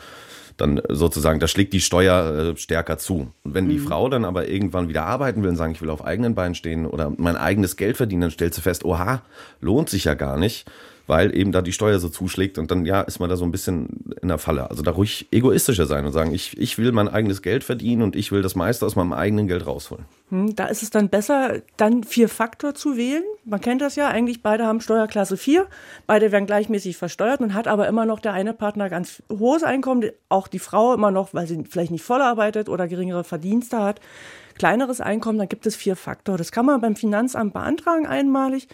dann sozusagen, da schlägt die Steuer äh, stärker zu. Und wenn mhm. die Frau dann aber irgendwann wieder arbeiten will und sagen, ich will auf eigenen Beinen stehen oder mein eigenes Geld verdienen, dann stellt sie fest, oha, lohnt sich ja gar nicht weil eben da die Steuer so zuschlägt und dann ja ist man da so ein bisschen in der Falle. Also da ruhig egoistischer sein und sagen, ich, ich will mein eigenes Geld verdienen und ich will das meiste aus meinem eigenen Geld rausholen. Hm, da ist es dann besser, dann vier Faktor zu wählen. Man kennt das ja, eigentlich beide haben Steuerklasse 4, beide werden gleichmäßig versteuert und hat aber immer noch der eine Partner ganz hohes Einkommen, auch die Frau immer noch, weil sie vielleicht nicht voll arbeitet oder geringere Verdienste hat kleineres Einkommen, dann gibt es vier Faktoren. Das kann man beim Finanzamt beantragen einmalig.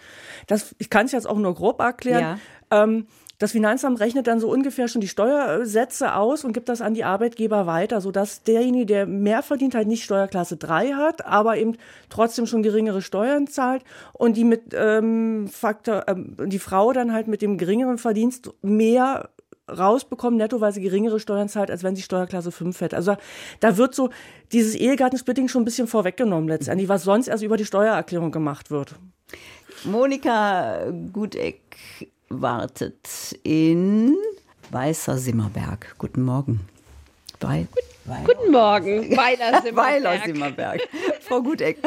Das, ich kann es jetzt auch nur grob erklären. Ja. Ähm, das Finanzamt rechnet dann so ungefähr schon die Steuersätze aus und gibt das an die Arbeitgeber weiter, sodass derjenige, der mehr verdient, halt nicht Steuerklasse 3 hat, aber eben trotzdem schon geringere Steuern zahlt und die mit ähm, Faktor, ähm, die Frau dann halt mit dem geringeren Verdienst mehr rausbekommen, nettoweise geringere Steuern zahlt, als wenn sie Steuerklasse 5 hätte. Also da wird so dieses Ehegattensplitting schon ein bisschen vorweggenommen letztendlich, was sonst erst über die Steuererklärung gemacht wird. Monika Gudeck wartet in Weißer Simmerberg. Guten Morgen. Weil, Guten Morgen, Weiler Simmerberg. Simmerberg. Frau Guteck.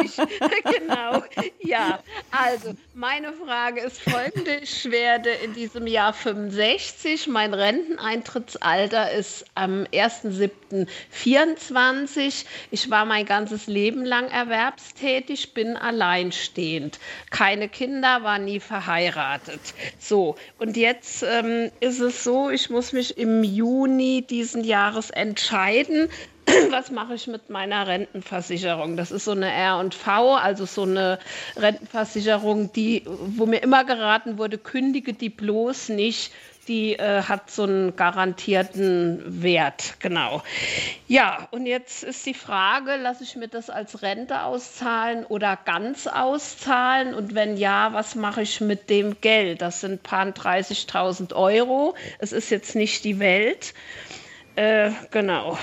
genau. Ja, also meine Frage ist folgende. Ich werde in diesem Jahr 65. Mein Renteneintrittsalter ist am 1.7.24. Ich war mein ganzes Leben lang erwerbstätig, bin alleinstehend. Keine Kinder, war nie verheiratet. So, und jetzt ähm, ist es so, ich muss mich im Juni diesen Jahres entscheiden, was mache ich mit meiner Rentenversicherung? Das ist so eine R&V, also so eine Rentenversicherung, die, wo mir immer geraten wurde, kündige die bloß nicht. Die äh, hat so einen garantierten Wert, genau. Ja, und jetzt ist die Frage, lasse ich mir das als Rente auszahlen oder ganz auszahlen? Und wenn ja, was mache ich mit dem Geld? Das sind paar 30.000 Euro. Es ist jetzt nicht die Welt. Äh, genau.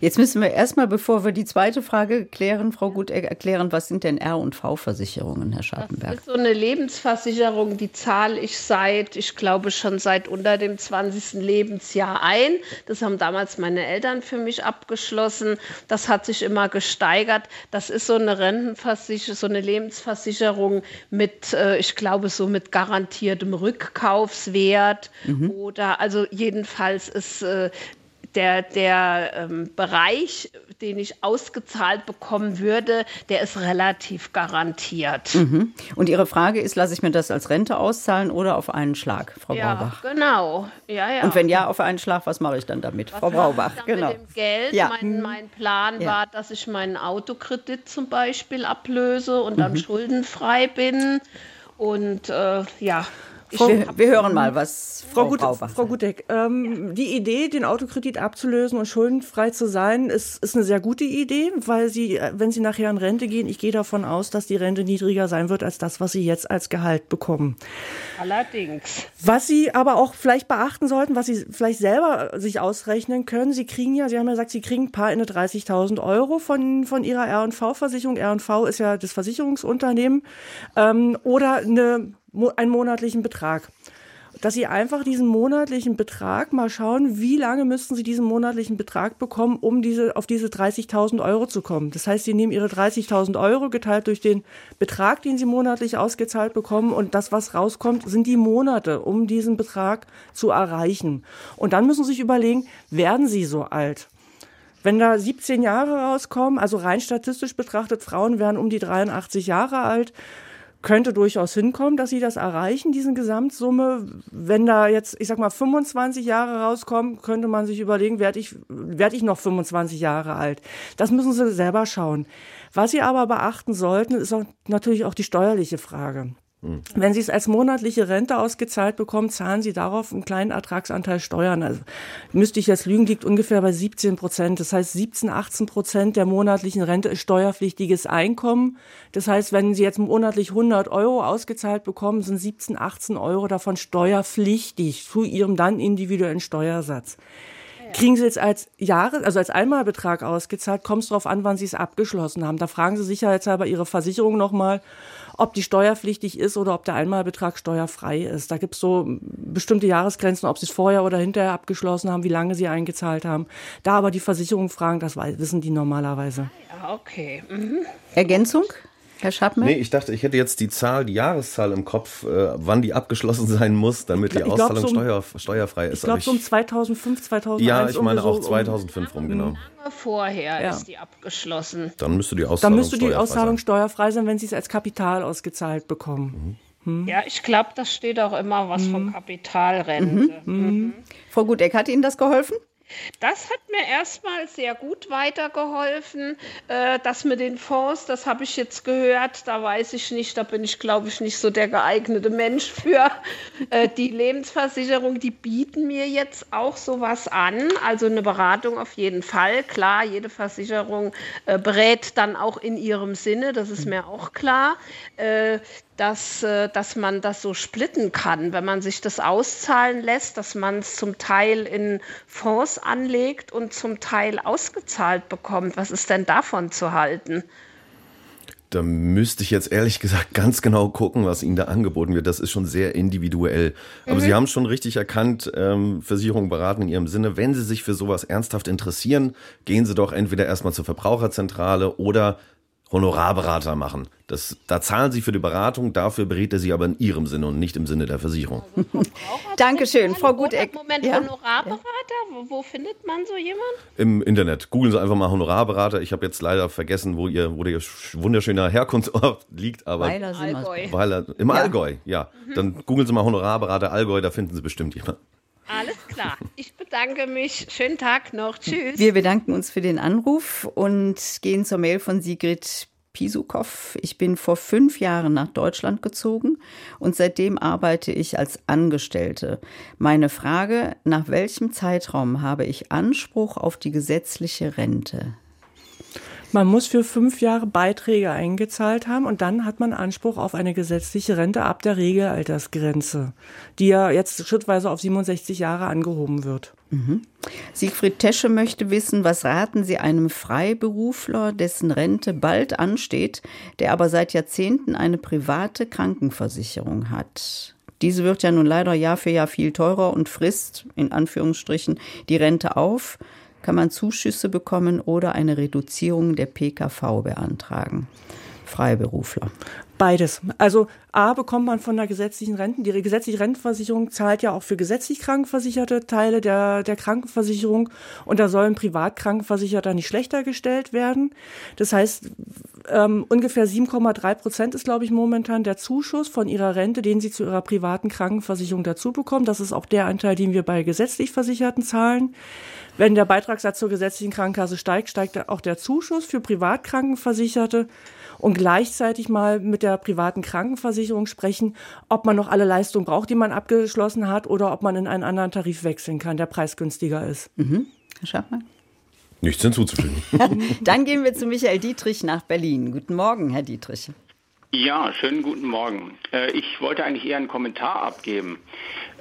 Jetzt müssen wir erstmal, bevor wir die zweite Frage klären, Frau Gutegg, erklären, was sind denn R- und V-Versicherungen, Herr Schattenberg? Das ist so eine Lebensversicherung, die zahle ich seit, ich glaube schon seit unter dem 20. Lebensjahr ein. Das haben damals meine Eltern für mich abgeschlossen. Das hat sich immer gesteigert. Das ist so eine Rentenversicherung, so eine Lebensversicherung mit, äh, ich glaube, so mit garantiertem Rückkaufswert. Mhm. Oder also jedenfalls ist äh, der, der ähm, Bereich, den ich ausgezahlt bekommen würde, der ist relativ garantiert. Mhm. Und Ihre Frage ist, lasse ich mir das als Rente auszahlen oder auf einen Schlag, Frau ja, Braubach? Genau, ja, ja. Und wenn ja, auf einen Schlag, was mache ich dann damit, was Frau Braubach? Genau. Mit dem Geld. Ja. Mein, mhm. mein Plan ja. war, dass ich meinen Autokredit zum Beispiel ablöse und dann mhm. schuldenfrei bin. Und äh, ja, Frau, wir, wir, hören mal, was Frau, Frau, Gut, Frau Gutek, ähm, die Idee, den Autokredit abzulösen und schuldenfrei zu sein, ist, ist eine sehr gute Idee, weil Sie, äh, wenn Sie nachher in Rente gehen, ich gehe davon aus, dass die Rente niedriger sein wird als das, was Sie jetzt als Gehalt bekommen. Allerdings. Was Sie aber auch vielleicht beachten sollten, was Sie vielleicht selber sich ausrechnen können, Sie kriegen ja, Sie haben ja gesagt, Sie kriegen ein paar in 30.000 Euro von, von Ihrer R&V-Versicherung. R&V ist ja das Versicherungsunternehmen. Ähm, oder eine einen monatlichen Betrag. Dass Sie einfach diesen monatlichen Betrag mal schauen, wie lange müssten Sie diesen monatlichen Betrag bekommen, um diese, auf diese 30.000 Euro zu kommen. Das heißt, Sie nehmen Ihre 30.000 Euro geteilt durch den Betrag, den Sie monatlich ausgezahlt bekommen und das, was rauskommt, sind die Monate, um diesen Betrag zu erreichen. Und dann müssen Sie sich überlegen, werden Sie so alt? Wenn da 17 Jahre rauskommen, also rein statistisch betrachtet, Frauen werden um die 83 Jahre alt, könnte durchaus hinkommen, dass sie das erreichen, diesen Gesamtsumme. Wenn da jetzt, ich sag mal, 25 Jahre rauskommen, könnte man sich überlegen, werde ich, werde ich noch 25 Jahre alt? Das müssen sie selber schauen. Was sie aber beachten sollten, ist auch natürlich auch die steuerliche Frage. Hm. Wenn Sie es als monatliche Rente ausgezahlt bekommen, zahlen Sie darauf einen kleinen Ertragsanteil Steuern. Also müsste ich jetzt lügen, liegt ungefähr bei 17 Prozent. Das heißt, 17, 18 Prozent der monatlichen Rente ist steuerpflichtiges Einkommen. Das heißt, wenn Sie jetzt monatlich 100 Euro ausgezahlt bekommen, sind 17, 18 Euro davon steuerpflichtig zu Ihrem dann individuellen Steuersatz. Kriegen Sie jetzt als Jahres-, also als Einmalbetrag ausgezahlt, kommt es darauf an, wann Sie es abgeschlossen haben. Da fragen Sie sicherheitshalber Ihre Versicherung nochmal, ob die steuerpflichtig ist oder ob der Einmalbetrag steuerfrei ist. Da gibt es so bestimmte Jahresgrenzen, ob sie es vorher oder hinterher abgeschlossen haben, wie lange sie eingezahlt haben. Da aber die Versicherung fragen, das wissen die normalerweise. Ja, okay. Mhm. Ergänzung? Herr Schappmann? Nee, ich dachte, ich hätte jetzt die Zahl, die Jahreszahl im Kopf, äh, wann die abgeschlossen sein muss, damit die Auszahlung so steuer, steuerfrei ist. Ich glaube so um 2005, 2001. Ja, ich meine auch 2005 rum, genau. Lange vorher ja. ist die abgeschlossen. Dann müsste die Auszahlung, Dann müsste die Auszahlung sein. steuerfrei sein, wenn Sie es als Kapital ausgezahlt bekommen. Mhm. Hm? Ja, ich glaube, da steht auch immer was mhm. von Kapitalrente. Mhm. Mhm. Frau Gudeck, hat Ihnen das geholfen? Das hat mir erstmal sehr gut weitergeholfen. Äh, das mit den Fonds, das habe ich jetzt gehört, da weiß ich nicht, da bin ich, glaube ich, nicht so der geeignete Mensch für. Äh, die Lebensversicherung, die bieten mir jetzt auch sowas an, also eine Beratung auf jeden Fall. Klar, jede Versicherung äh, berät dann auch in ihrem Sinne, das ist mir auch klar. Dass, äh, dass man das so splitten kann, wenn man sich das auszahlen lässt, dass man es zum Teil in Fonds anlegt und zum Teil ausgezahlt bekommt. Was ist denn davon zu halten? Da müsste ich jetzt ehrlich gesagt ganz genau gucken, was Ihnen da angeboten wird. Das ist schon sehr individuell. Aber mhm. Sie haben schon richtig erkannt, ähm, Versicherungen beraten in Ihrem Sinne. Wenn Sie sich für sowas ernsthaft interessieren, gehen Sie doch entweder erstmal zur Verbraucherzentrale oder Honorarberater machen. Das, da zahlen Sie für die Beratung, dafür berät er Sie aber in Ihrem Sinne und nicht im Sinne der Versicherung. Dankeschön, Frau Guteck. Moment, Ja. Honorarberater? Wo, wo findet man so jemanden? Im Internet. Googeln Sie einfach mal Honorarberater. Ich habe jetzt leider vergessen, wo Ihr, wo Ihr wunderschöner Herkunftsort liegt, aber Weiler Allgäu. weil er, im Allgäu, ja. Dann googeln Sie mal Honorarberater Allgäu, da finden Sie bestimmt jemanden. Alles klar. Ich bedanke mich. Schönen Tag noch. Tschüss. Wir bedanken uns für den Anruf und gehen zur Mail von Sigrid Pisukow. Ich bin vor fünf Jahren nach Deutschland gezogen und seitdem arbeite ich als Angestellte. Meine Frage, nach welchem Zeitraum habe ich Anspruch auf die gesetzliche Rente? Man muss für fünf Jahre Beiträge eingezahlt haben und dann hat man Anspruch auf eine gesetzliche Rente ab der Regelaltersgrenze, die ja jetzt schrittweise auf 67 Jahre angehoben wird. Siegfried Tesche möchte wissen, was raten Sie einem Freiberufler, dessen Rente bald ansteht, der aber seit Jahrzehnten eine private Krankenversicherung hat? Diese wird ja nun leider Jahr für Jahr viel teurer und frisst, in Anführungsstrichen, die Rente auf. Kann man Zuschüsse bekommen oder eine Reduzierung der PKV beantragen? Freiberufler. Beides. Also A bekommt man von der gesetzlichen Renten, die gesetzliche Rentenversicherung zahlt ja auch für gesetzlich krankenversicherte Teile der, der Krankenversicherung und da sollen Privatkrankenversicherter nicht schlechter gestellt werden. Das heißt, ähm, ungefähr 7,3 Prozent ist, glaube ich, momentan der Zuschuss von ihrer Rente, den sie zu ihrer privaten Krankenversicherung dazu bekommen. Das ist auch der Anteil, den wir bei gesetzlich Versicherten zahlen. Wenn der Beitragssatz zur gesetzlichen Krankenkasse steigt, steigt auch der Zuschuss für Privatkrankenversicherte und gleichzeitig mal mit der privaten Krankenversicherung sprechen, ob man noch alle Leistungen braucht, die man abgeschlossen hat, oder ob man in einen anderen Tarif wechseln kann, der preisgünstiger ist. Herr Schaffmann? Nichts hinzuzufügen. Dann gehen wir zu Michael Dietrich nach Berlin. Guten Morgen, Herr Dietrich. Ja, schönen guten Morgen. Äh, Ich wollte eigentlich eher einen Kommentar abgeben.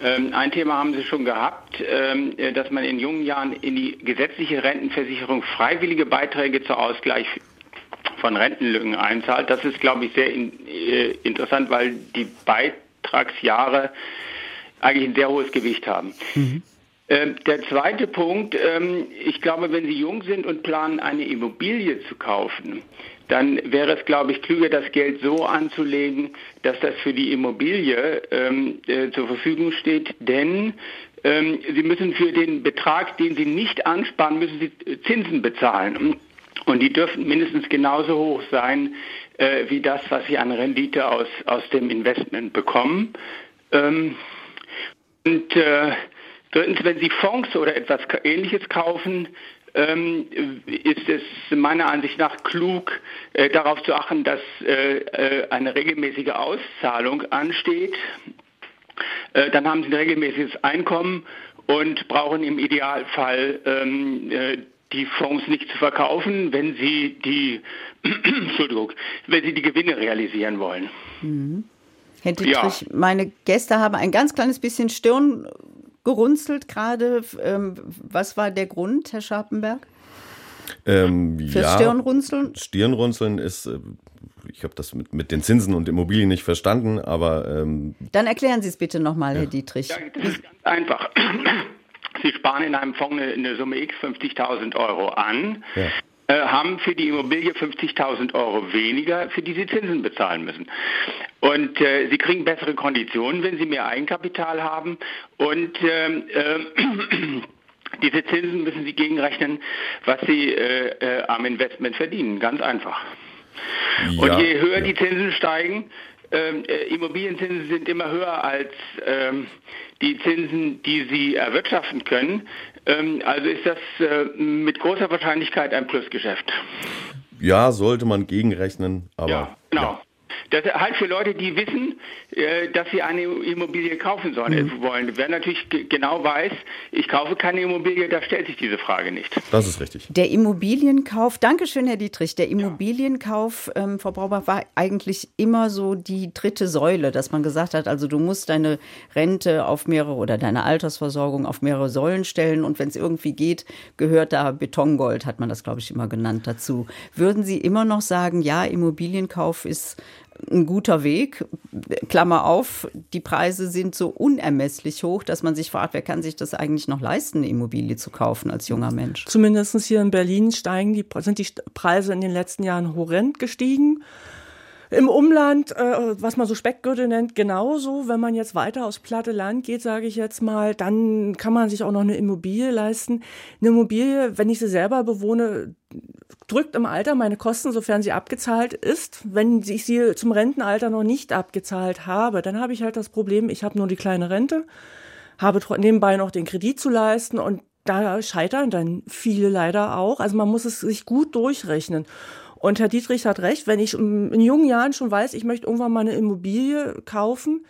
Ähm, Ein Thema haben Sie schon gehabt, ähm, äh, dass man in jungen Jahren in die gesetzliche Rentenversicherung freiwillige Beiträge zur Ausgleich von Rentenlücken einzahlt. Das ist, glaube ich, sehr äh, interessant, weil die Beitragsjahre eigentlich ein sehr hohes Gewicht haben. Ähm, der zweite Punkt, ich glaube, wenn Sie jung sind und planen, eine Immobilie zu kaufen, dann wäre es, glaube ich, klüger, das Geld so anzulegen, dass das für die Immobilie ähm, äh, zur Verfügung steht, denn ähm, Sie müssen für den Betrag, den Sie nicht ansparen, müssen Sie Zinsen bezahlen. Und die dürfen mindestens genauso hoch sein äh, wie das, was Sie an Rendite aus, aus dem Investment bekommen. Ähm, und äh, drittens, wenn Sie Fonds oder etwas Ähnliches kaufen, ist es meiner Ansicht nach klug, äh, darauf zu achten, dass äh, äh, eine regelmäßige Auszahlung ansteht. Dann haben Sie ein regelmäßiges Einkommen und brauchen im Idealfall ähm, äh, die Fonds nicht zu verkaufen, wenn Sie die Entschuldigung, wenn Sie die Gewinne realisieren wollen. Herr Dietrich, meine Gäste haben ein ganz kleines bisschen Stirn gerunzelt gerade. Ähm, Was war der Grund, Herr Scharpenberg? Ähm, Fürs ja, Stirnrunzeln? Stirnrunzeln ist, äh, ich habe das mit, mit den Zinsen und Immobilien nicht verstanden, aber ähm, Dann erklären Sie es bitte nochmal, Herr Dietrich. Ja, das ist ganz einfach. Sie sparen in einem Fonds eine, eine Summe X 50.000 Euro an, Ja. Äh, haben für die Immobilie 50.000 Euro weniger, für die Sie Zinsen bezahlen müssen. Und äh, Sie kriegen bessere Konditionen, wenn Sie mehr Eigenkapital haben. Und ähm, äh, diese Zinsen müssen Sie gegenrechnen, was Sie äh, äh, am Investment verdienen. Ganz einfach. Und ja, je höher ja. die Zinsen steigen, ähm, äh, Immobilienzinsen sind immer höher als ähm, die Zinsen, die sie erwirtschaften können. Ähm, also ist das äh, mit großer Wahrscheinlichkeit ein Plusgeschäft. ja, sollte man gegenrechnen, aber ja, genau. Das ist halt für Leute, die wissen, äh, dass sie eine Immobilie kaufen sollen, Mhm. wollen. Wer natürlich ge- genau weiß, ich kaufe keine Immobilie, da stellt sich diese Frage nicht. das ist richtig. Der Immobilienkauf, Dankeschön, Herr Dietrich. Der Immobilienkauf, ähm, Frau Brauber, war eigentlich immer so die dritte Säule, dass man gesagt hat, also du musst deine Rente auf mehrere oder deine Altersversorgung auf mehrere Säulen stellen und wenn es irgendwie geht, gehört da Betongold, hat man das, glaube ich, immer genannt dazu. Würden Sie immer noch sagen, ja, Immobilienkauf ist ein guter Weg. Klammer auf, die Preise sind so unermesslich hoch, dass man sich fragt, wer kann sich das eigentlich noch leisten, eine Immobilie zu kaufen als junger Mensch? Zumindest hier in Berlin steigen die, sind die Preise in den letzten Jahren horrend gestiegen. Im Umland, äh, was man so Speckgürtel nennt, genauso. Wenn man jetzt weiter aufs platte Land geht, sage ich jetzt mal, dann kann man sich auch noch eine Immobilie leisten. Eine Immobilie, wenn ich sie selber bewohne, drückt im Alter meine Kosten, sofern sie abgezahlt ist. Wenn ich sie zum Rentenalter noch nicht abgezahlt habe, dann habe ich halt das Problem, ich habe nur die kleine Rente, habe nebenbei noch den Kredit zu leisten und da scheitern dann viele leider auch. Also man muss es sich gut durchrechnen. Und Herr Dietrich hat recht, wenn ich in jungen Jahren schon weiß, ich möchte irgendwann mal eine Immobilie kaufen,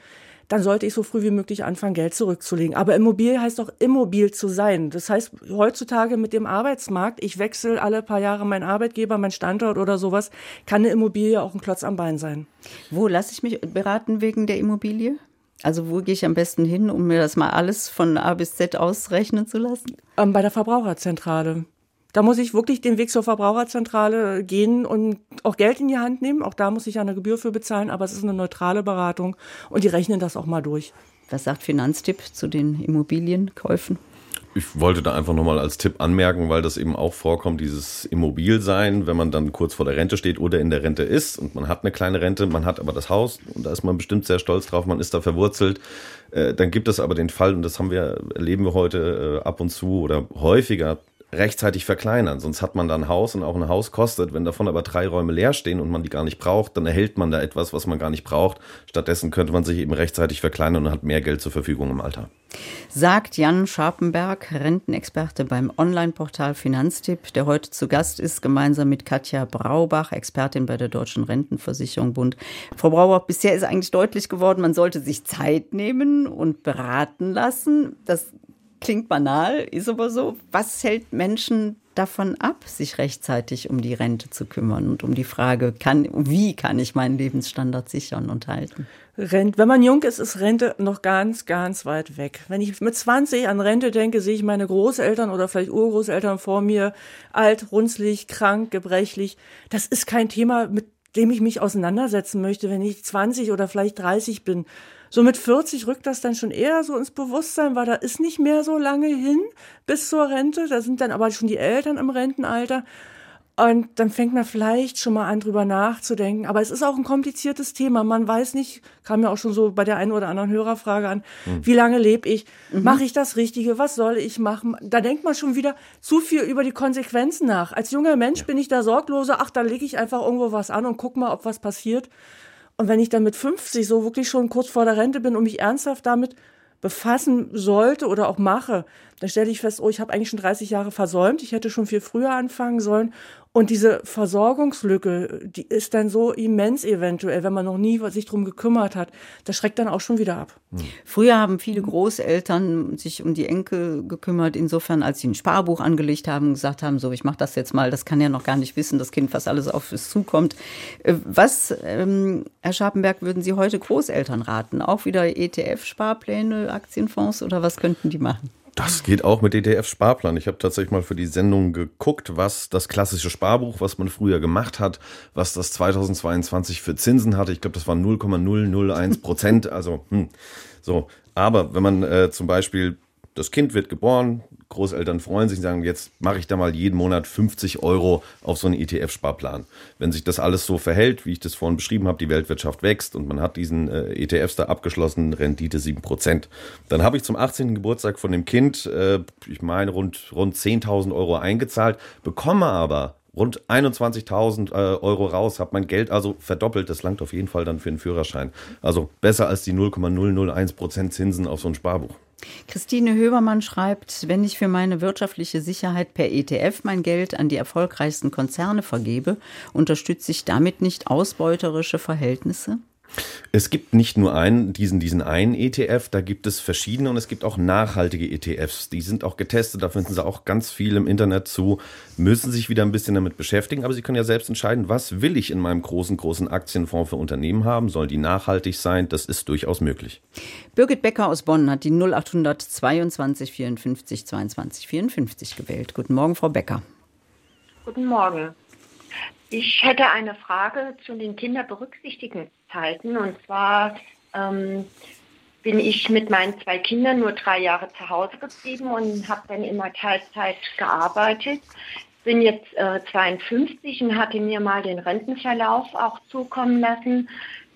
dann sollte ich so früh wie möglich anfangen, Geld zurückzulegen. Aber Immobilie heißt auch immobil zu sein. Das heißt, heutzutage mit dem Arbeitsmarkt, ich wechsle alle paar Jahre meinen Arbeitgeber, meinen Standort oder sowas, kann eine Immobilie auch ein Klotz am Bein sein. Wo lasse ich mich beraten wegen der Immobilie? Also wo gehe ich am besten hin, um mir das mal alles von A bis Z ausrechnen zu lassen? Ähm, bei der Verbraucherzentrale. Da muss ich wirklich den Weg zur Verbraucherzentrale gehen und auch Geld in die Hand nehmen. Auch da muss ich ja eine Gebühr für bezahlen, aber es ist eine neutrale Beratung und die rechnen das auch mal durch. Was sagt Finanztipp zu den Immobilienkäufen? Ich wollte da einfach nochmal als Tipp anmerken, weil das eben auch vorkommt, dieses Immobilsein, wenn man dann kurz vor der Rente steht oder in der Rente ist und man hat eine kleine Rente, man hat aber das Haus und da ist man bestimmt sehr stolz drauf, man ist da verwurzelt. Äh, dann gibt es aber den Fall, und das haben wir, erleben wir heute äh, ab und zu oder häufiger, rechtzeitig verkleinern. Sonst hat man da ein Haus und auch ein Haus kostet. Wenn davon aber drei Räume leer stehen und man die gar nicht braucht, dann erhält man da etwas, was man gar nicht braucht. Stattdessen könnte man sich eben rechtzeitig verkleinern und hat mehr Geld zur Verfügung im Alter. Sagt Jan Scharpenberg, Rentenexperte beim Online-Portal Finanztipp, der heute zu Gast ist, gemeinsam mit Katja Braubach, Expertin bei der Deutschen Rentenversicherung Bund. Frau Braubach, bisher ist eigentlich deutlich geworden, man sollte sich Zeit nehmen und beraten lassen. Das Klingt banal, ist aber so. Was hält Menschen davon ab, sich rechtzeitig um die Rente zu kümmern und um die Frage, kann, wie kann ich meinen Lebensstandard sichern und halten? Rent, wenn man jung ist, ist Rente noch ganz, ganz weit weg. Wenn ich mit 20 an Rente denke, sehe ich meine Großeltern oder vielleicht Urgroßeltern vor mir, alt, runzlig, krank, gebrechlich. Das ist kein Thema, mit dem ich mich auseinandersetzen möchte, wenn ich 20 oder vielleicht 30 bin. So mit 40 rückt das dann schon eher so ins Bewusstsein, weil da ist nicht mehr so lange hin bis zur Rente. Da sind dann aber schon die Eltern im Rentenalter. Und dann fängt man vielleicht schon mal an, drüber nachzudenken. Aber es ist auch ein kompliziertes Thema. Man weiß nicht, kam ja auch schon so bei der einen oder anderen Hörerfrage an, mhm. wie lange lebe ich? Mhm. Mache ich das Richtige? Was soll ich machen? Da denkt man schon wieder zu viel über die Konsequenzen nach. Als junger Mensch ja. bin ich da sorgloser. Ach, da lege ich einfach irgendwo was an und guck mal, ob was passiert. Und wenn ich dann mit 50 so wirklich schon kurz vor der Rente bin und mich ernsthaft damit befassen sollte oder auch mache, dann stelle ich fest, oh, ich habe eigentlich schon 30 Jahre versäumt, ich hätte schon viel früher anfangen sollen. Und diese Versorgungslücke, die ist dann so immens eventuell, wenn man noch nie sich drum gekümmert hat. Das schreckt dann auch schon wieder ab. Hm. Früher haben viele Großeltern sich um die Enkel gekümmert, insofern, als sie ein Sparbuch angelegt haben und gesagt haben, so, ich mache das jetzt mal, das kann ja noch gar nicht wissen, das Kind, was alles auf es zukommt. Äh, was, ähm, Herr Scharpenberg, würden Sie heute Großeltern raten? Auch wieder ETF-Sparpläne, Aktienfonds oder was könnten die machen? Das geht auch mit ETF-Sparplan. Ich habe tatsächlich mal für die Sendung geguckt, was das klassische Sparbuch, was man früher gemacht hat, was das 2022 für Zinsen hatte. Ich glaube, das waren 0,001 Prozent. Also, hm, so. Aber wenn man äh, zum Beispiel das Kind wird geboren, Großeltern freuen sich und sagen, jetzt mache ich da mal jeden Monat 50 Euro auf so einen ETF-Sparplan. Wenn sich das alles so verhält, wie ich das vorhin beschrieben habe, die Weltwirtschaft wächst und man hat diesen äh, ETFs da abgeschlossen, Rendite 7%. Dann habe ich zum 18. Geburtstag von dem Kind, äh, ich meine, rund, rund 10.000 Euro eingezahlt, bekomme aber rund 21.000 äh, Euro raus, habe mein Geld also verdoppelt. Das langt auf jeden Fall dann für einen Führerschein. Also besser als die 0,001% Zinsen auf so ein Sparbuch. Christine Höbermann schreibt, wenn ich für meine wirtschaftliche Sicherheit per ETF mein Geld an die erfolgreichsten Konzerne vergebe, unterstütze ich damit nicht ausbeuterische Verhältnisse? Es gibt nicht nur einen, diesen, diesen einen ETF, da gibt es verschiedene und es gibt auch nachhaltige ETFs. Die sind auch getestet, da finden Sie auch ganz viel im Internet zu, müssen sich wieder ein bisschen damit beschäftigen, aber Sie können ja selbst entscheiden, was will ich in meinem großen, großen Aktienfonds für Unternehmen haben? Soll die nachhaltig sein? Das ist durchaus möglich. Birgit Becker aus Bonn hat die 0822 54 22 54 gewählt. Guten Morgen, Frau Becker. Guten Morgen. Ich hätte eine Frage zu den Kinderberücksichtigungen Berücksichtigungszeiten. Und zwar ähm, bin ich mit meinen zwei Kindern nur drei Jahre zu Hause geblieben und habe dann immer Teilzeit gearbeitet. Bin jetzt äh, 52 und hatte mir mal den Rentenverlauf auch zukommen lassen.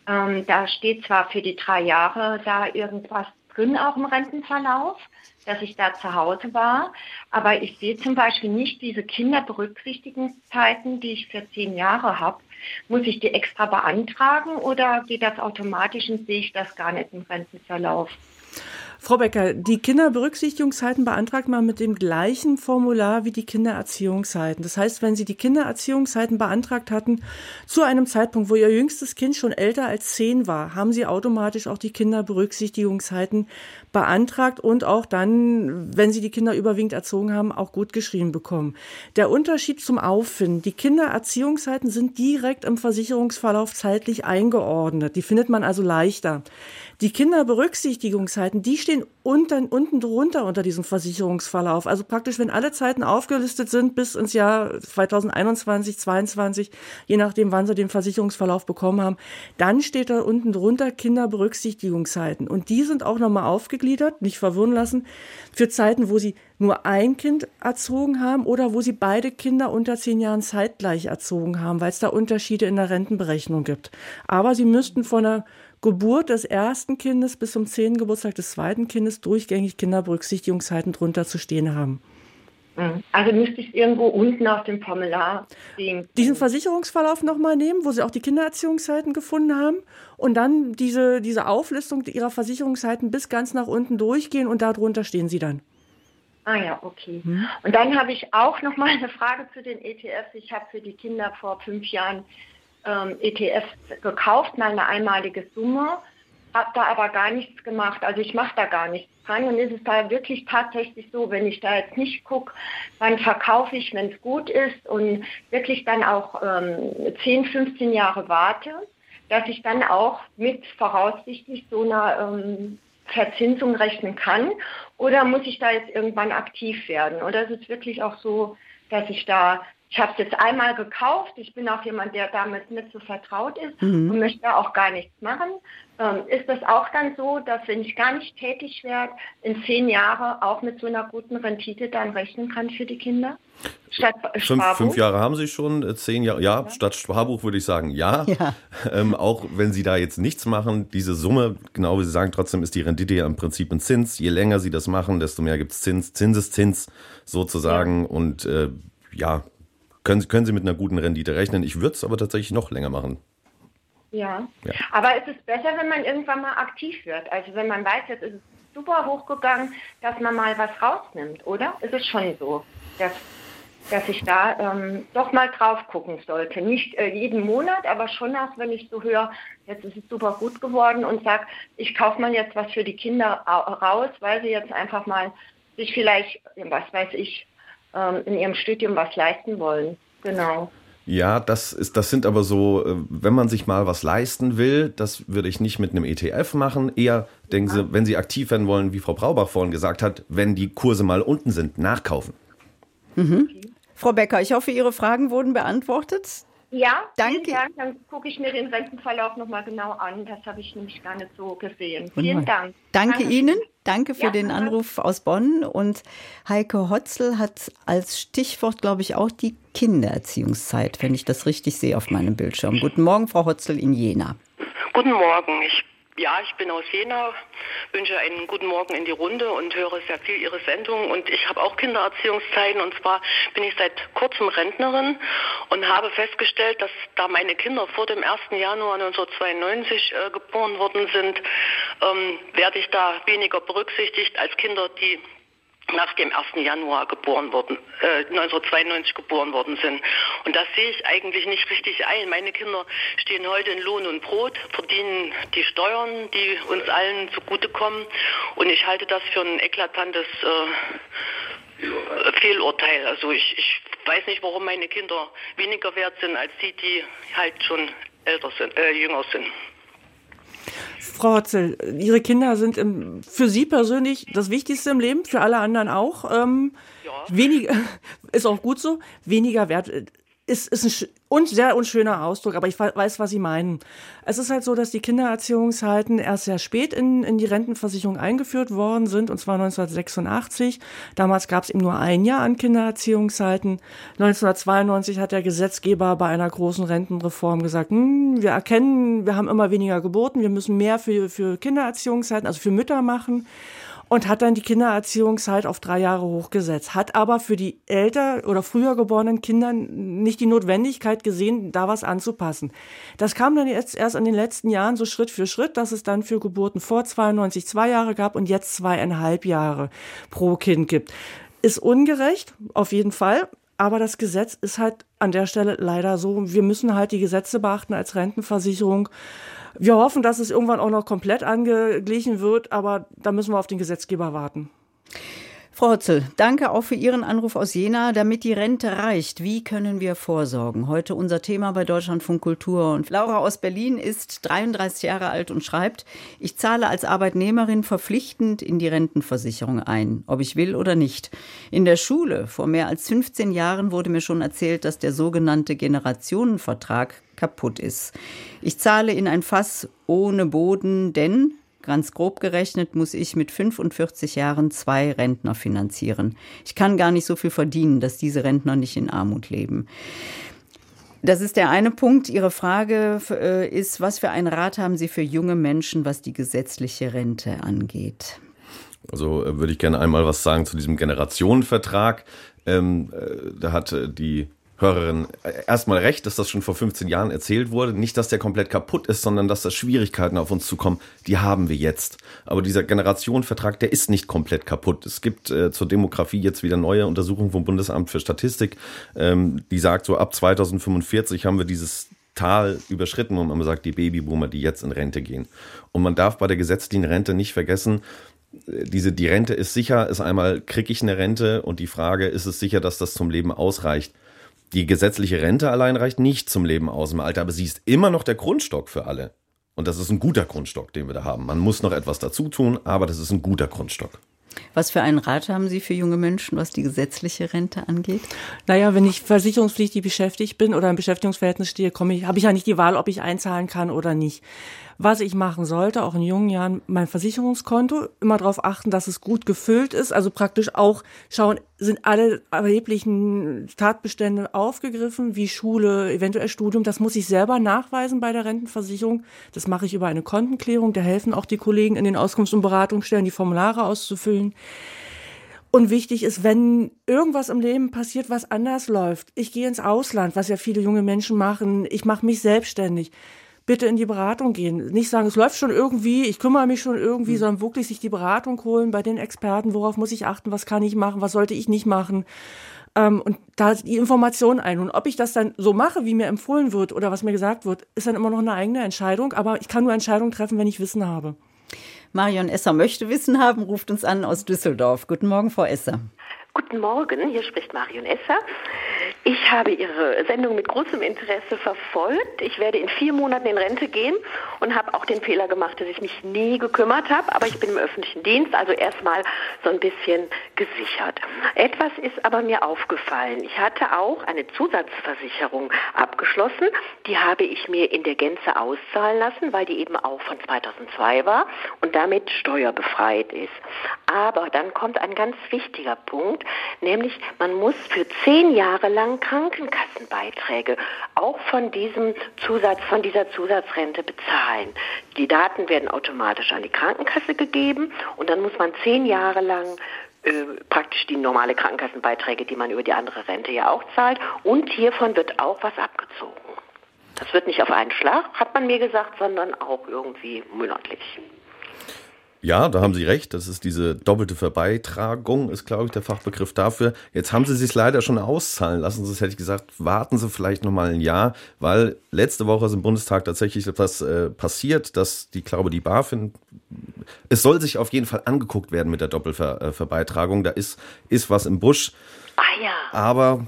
Ähm, da steht zwar für die drei Jahre da irgendwas drin, auch im Rentenverlauf, dass ich da zu Hause war. Aber ich sehe zum Beispiel nicht diese Kinderberücksichtigungszeiten, die ich für zehn Jahre habe. Muss ich die extra beantragen oder geht das automatisch und sehe ich das gar nicht im Rentenverlauf? Frau Becker, die Kinderberücksichtigungszeiten beantragt man mit dem gleichen Formular wie die Kindererziehungszeiten. Das heißt, wenn Sie die Kindererziehungszeiten beantragt hatten, zu einem Zeitpunkt, wo Ihr jüngstes Kind schon älter als zehn war, haben Sie automatisch auch die Kinderberücksichtigungszeiten beantragt und auch dann, wenn Sie die Kinder überwiegend erzogen haben, auch gut geschrieben bekommen. Der Unterschied zum Auffinden, die Kindererziehungszeiten sind direkt im Versicherungsverlauf zeitlich eingeordnet. Die findet man also leichter. Die Kinderberücksichtigungszeiten, die stehen unten, unten drunter unter diesem Versicherungsverlauf. Also praktisch, wenn alle Zeiten aufgelistet sind bis ins Jahr 2021, 2022, je nachdem, wann sie den Versicherungsverlauf bekommen haben, dann steht da unten drunter Kinderberücksichtigungszeiten. Und die sind auch nochmal aufgegliedert, nicht verwirren lassen, für Zeiten, wo sie nur ein Kind erzogen haben oder wo sie beide Kinder unter zehn Jahren zeitgleich erzogen haben, weil es da Unterschiede in der Rentenberechnung gibt. Aber sie müssten von der Geburt des ersten Kindes bis zum zehnten Geburtstag des zweiten Kindes durchgängig Kinderberücksichtigungszeiten drunter zu stehen haben. Mhm. Also müsste ich irgendwo unten auf dem Formular sehen. Diesen Versicherungsverlauf nochmal nehmen, wo Sie auch die Kindererziehungszeiten gefunden haben und dann diese, diese Auflistung Ihrer Versicherungszeiten bis ganz nach unten durchgehen und darunter stehen Sie dann. Ah ja, okay. Hm. Und dann habe ich auch noch mal eine Frage zu den ETFs. Ich habe für die Kinder vor fünf Jahren ähm, ETFs gekauft, mal eine einmalige Summe, habe da aber gar nichts gemacht. Also ich mache da gar nichts dran. Und ist es da wirklich tatsächlich so, wenn ich da jetzt nicht gucke, wann verkaufe ich, wenn es gut ist und wirklich dann auch ähm, 10, 15 Jahre warte, dass ich dann auch mit voraussichtlich so einer ähm, Verzinsung rechnen kann? Oder muss ich da jetzt irgendwann aktiv werden? Oder ist es wirklich auch so, dass ich da ich habe es jetzt einmal gekauft. Ich bin auch jemand, der damit nicht so vertraut ist mhm. und möchte auch gar nichts machen. Ähm, ist das auch dann so, dass wenn ich gar nicht tätig werde, in zehn Jahren auch mit so einer guten Rendite dann rechnen kann für die Kinder? Statt fünf, fünf Jahre haben Sie schon, äh, zehn Jahre, ja, ja. statt Sparbuch würde ich sagen, ja. ja. Ähm, auch wenn Sie da jetzt nichts machen, diese Summe, genau wie Sie sagen, trotzdem ist die Rendite ja im Prinzip ein Zins. Je länger Sie das machen, desto mehr gibt es Zins, Zinseszins sozusagen. Ja. Und äh, ja, können, können Sie mit einer guten Rendite rechnen. Ich würde es aber tatsächlich noch länger machen. Ja. ja. aber es ist besser, wenn man irgendwann mal aktiv wird. Also wenn man weiß, jetzt ist es super hochgegangen, dass man mal was rausnimmt, oder? Es ist schon so, dass, dass ich da ähm, doch mal drauf gucken sollte. Nicht äh, jeden Monat, aber schon auch, wenn ich so höre, jetzt ist es super gut geworden und sage, ich kaufe mal jetzt was für die Kinder raus, weil sie jetzt einfach mal sich vielleicht, was weiß ich, in ihrem Studium was leisten wollen. Genau. Ja, das ist, das sind aber so, äh, wenn man sich mal was leisten will, das würde ich nicht mit einem ETF machen. Eher denken Sie, wenn Sie aktiv werden wollen, wie Frau Braubach vorhin gesagt hat, wenn die Kurse mal unten sind, nachkaufen. Mhm. Okay. Frau Becker, ich hoffe, Ihre Fragen wurden beantwortet. Ja, danke. Dank. Dann gucke ich mir den Rentenverlauf nochmal genau an. Das habe ich nämlich gar nicht so gesehen. Vielen Dank. Danke, danke Ihnen. Danke für ja, den Anruf aus Bonn. Und Heike Hotzel hat als Stichwort, glaube ich, auch die Kindererziehungszeit, wenn ich das richtig sehe auf meinem Bildschirm. Guten Morgen, Frau Hotzel in Jena. Guten Morgen. Ich ja, ich bin aus Jena, wünsche einen guten Morgen in die Runde und höre sehr viel Ihre Sendung. Und ich habe auch Kindererziehungszeiten. Und zwar bin ich seit kurzem Rentnerin und habe festgestellt, dass da meine Kinder vor dem 1. Januar 1992 äh, geboren worden sind, ähm, werde ich da weniger berücksichtigt als Kinder, die nach dem 1. Januar geboren worden, äh, 1992 geboren worden sind. Und das sehe ich eigentlich nicht richtig ein. Meine Kinder stehen heute in Lohn und Brot, verdienen die Steuern, die uns allen zugutekommen. Und ich halte das für ein eklatantes äh, Fehlurteil. Also ich, ich weiß nicht, warum meine Kinder weniger wert sind als die, die halt schon älter sind, äh, jünger sind. Frau Hotzel, Ihre Kinder sind im, für Sie persönlich das Wichtigste im Leben, für alle anderen auch. Ähm, ja. Weniger, ist auch gut so, weniger wert. ist, ist ein un sehr unschöner Ausdruck, aber ich weiß, was Sie meinen. Es ist halt so, dass die Kindererziehungszeiten erst sehr spät in, in die Rentenversicherung eingeführt worden sind, und zwar 1986. Damals gab es eben nur ein Jahr an Kindererziehungszeiten. 1992 hat der Gesetzgeber bei einer großen Rentenreform gesagt, hm, wir erkennen, wir haben immer weniger geboten, wir müssen mehr für, für Kindererziehungszeiten, also für Mütter machen und hat dann die Kindererziehungszeit auf drei Jahre hochgesetzt, hat aber für die älter oder früher geborenen Kinder nicht die Notwendigkeit gesehen, da was anzupassen. Das kam dann jetzt erst in den letzten Jahren so Schritt für Schritt, dass es dann für Geburten vor 92 zwei Jahre gab und jetzt zweieinhalb Jahre pro Kind gibt. Ist ungerecht, auf jeden Fall. Aber das Gesetz ist halt an der Stelle leider so. Wir müssen halt die Gesetze beachten als Rentenversicherung. Wir hoffen, dass es irgendwann auch noch komplett angeglichen wird, aber da müssen wir auf den Gesetzgeber warten. Frau Hotzel, danke auch für Ihren Anruf aus Jena. Damit die Rente reicht, wie können wir vorsorgen? Heute unser Thema bei Deutschlandfunk Kultur. Und Laura aus Berlin ist 33 Jahre alt und schreibt, ich zahle als Arbeitnehmerin verpflichtend in die Rentenversicherung ein, ob ich will oder nicht. In der Schule vor mehr als 15 Jahren wurde mir schon erzählt, dass der sogenannte Generationenvertrag kaputt ist. Ich zahle in ein Fass ohne Boden, denn Ganz grob gerechnet muss ich mit 45 Jahren zwei Rentner finanzieren. Ich kann gar nicht so viel verdienen, dass diese Rentner nicht in Armut leben. Das ist der eine Punkt. Ihre Frage äh, ist, was für einen Rat haben Sie für junge Menschen, was die gesetzliche Rente angeht? Also äh, würde ich gerne einmal was sagen zu diesem Generationenvertrag. Ähm, äh, da hat die Hörerin erstmal recht, dass das schon vor 15 Jahren erzählt wurde. Nicht, dass der komplett kaputt ist, sondern dass da Schwierigkeiten auf uns zukommen. Die haben wir jetzt. Aber dieser Generationenvertrag, der ist nicht komplett kaputt. Es gibt äh, zur Demografie jetzt wieder neue Untersuchungen vom Bundesamt für Statistik, ähm, die sagt, so ab 2045 haben wir dieses Tal überschritten und man sagt, die Babyboomer, die jetzt in Rente gehen. Und man darf bei der gesetzlichen Rente nicht vergessen, äh, diese, die Rente ist sicher, ist einmal, kriege ich eine Rente und die Frage, ist es sicher, dass das zum Leben ausreicht? Die gesetzliche Rente allein reicht nicht zum Leben aus im Alter, aber sie ist immer noch der Grundstock für alle. Und das ist ein guter Grundstock, den wir da haben. Man muss noch etwas dazu tun, aber das ist ein guter Grundstock. Was für einen Rat haben Sie für junge Menschen, was die gesetzliche Rente angeht? Naja, wenn ich versicherungspflichtig beschäftigt bin oder im Beschäftigungsverhältnis stehe, komme ich, habe ich ja nicht die Wahl, ob ich einzahlen kann oder nicht was ich machen sollte, auch in jungen Jahren, mein Versicherungskonto, immer darauf achten, dass es gut gefüllt ist, also praktisch auch schauen, sind alle erheblichen Tatbestände aufgegriffen, wie Schule, eventuell Studium, das muss ich selber nachweisen bei der Rentenversicherung. Das mache ich über eine Kontenklärung, da helfen auch die Kollegen in den Auskunfts- und Beratungsstellen, die Formulare auszufüllen. Und wichtig ist, wenn irgendwas im Leben passiert, was anders läuft, ich gehe ins Ausland, was ja viele junge Menschen machen, ich mache mich selbstständig, bitte in die Beratung gehen. Nicht sagen, es läuft schon irgendwie, ich kümmere mich schon irgendwie, mhm. sondern wirklich sich die Beratung holen bei den Experten, worauf muss ich achten, was kann ich machen, was sollte ich nicht machen. Ähm, und da die Information ein. Und ob ich das dann so mache, wie mir empfohlen wird oder was mir gesagt wird, ist dann immer noch eine eigene Entscheidung. Aber ich kann nur Entscheidungen treffen, wenn ich Wissen habe. Marion Esser möchte Wissen haben, ruft uns an aus Düsseldorf. Guten Morgen, Frau Esser. Guten Morgen, hier spricht Marion Esser. Ich habe Ihre Sendung mit großem Interesse verfolgt. Ich werde in vier Monaten in Rente gehen und habe auch den Fehler gemacht, dass ich mich nie gekümmert habe. Aber ich bin im öffentlichen Dienst, also erstmal so ein bisschen gesichert. Etwas ist aber mir aufgefallen. Ich hatte auch eine Zusatzversicherung abgeschlossen. Die habe ich mir in der Gänze auszahlen lassen, weil die eben auch von 2002 war und damit steuerbefreit ist. Aber dann kommt ein ganz wichtiger Punkt, nämlich man muss für zehn Jahre lang Krankenkassenbeiträge auch von diesem Zusatz, von dieser Zusatzrente bezahlen. Die Daten werden automatisch an die Krankenkasse gegeben und dann muss man zehn Jahre lang äh, praktisch die normale Krankenkassenbeiträge, die man über die andere Rente ja auch zahlt. Und hiervon wird auch was abgezogen. Das wird nicht auf einen Schlag, hat man mir gesagt, sondern auch irgendwie monatlich. Ja, da haben Sie recht. Das ist diese doppelte Verbeitragung, ist, glaube ich, der Fachbegriff dafür. Jetzt haben Sie sich leider schon auszahlen lassen. Sonst hätte ich gesagt, warten Sie vielleicht noch mal ein Jahr, weil letzte Woche ist im Bundestag tatsächlich etwas äh, passiert, dass die, glaube die BaFin, es soll sich auf jeden Fall angeguckt werden mit der Doppelverbeitragung. Da ist, ist was im Busch. Ah ja. Aber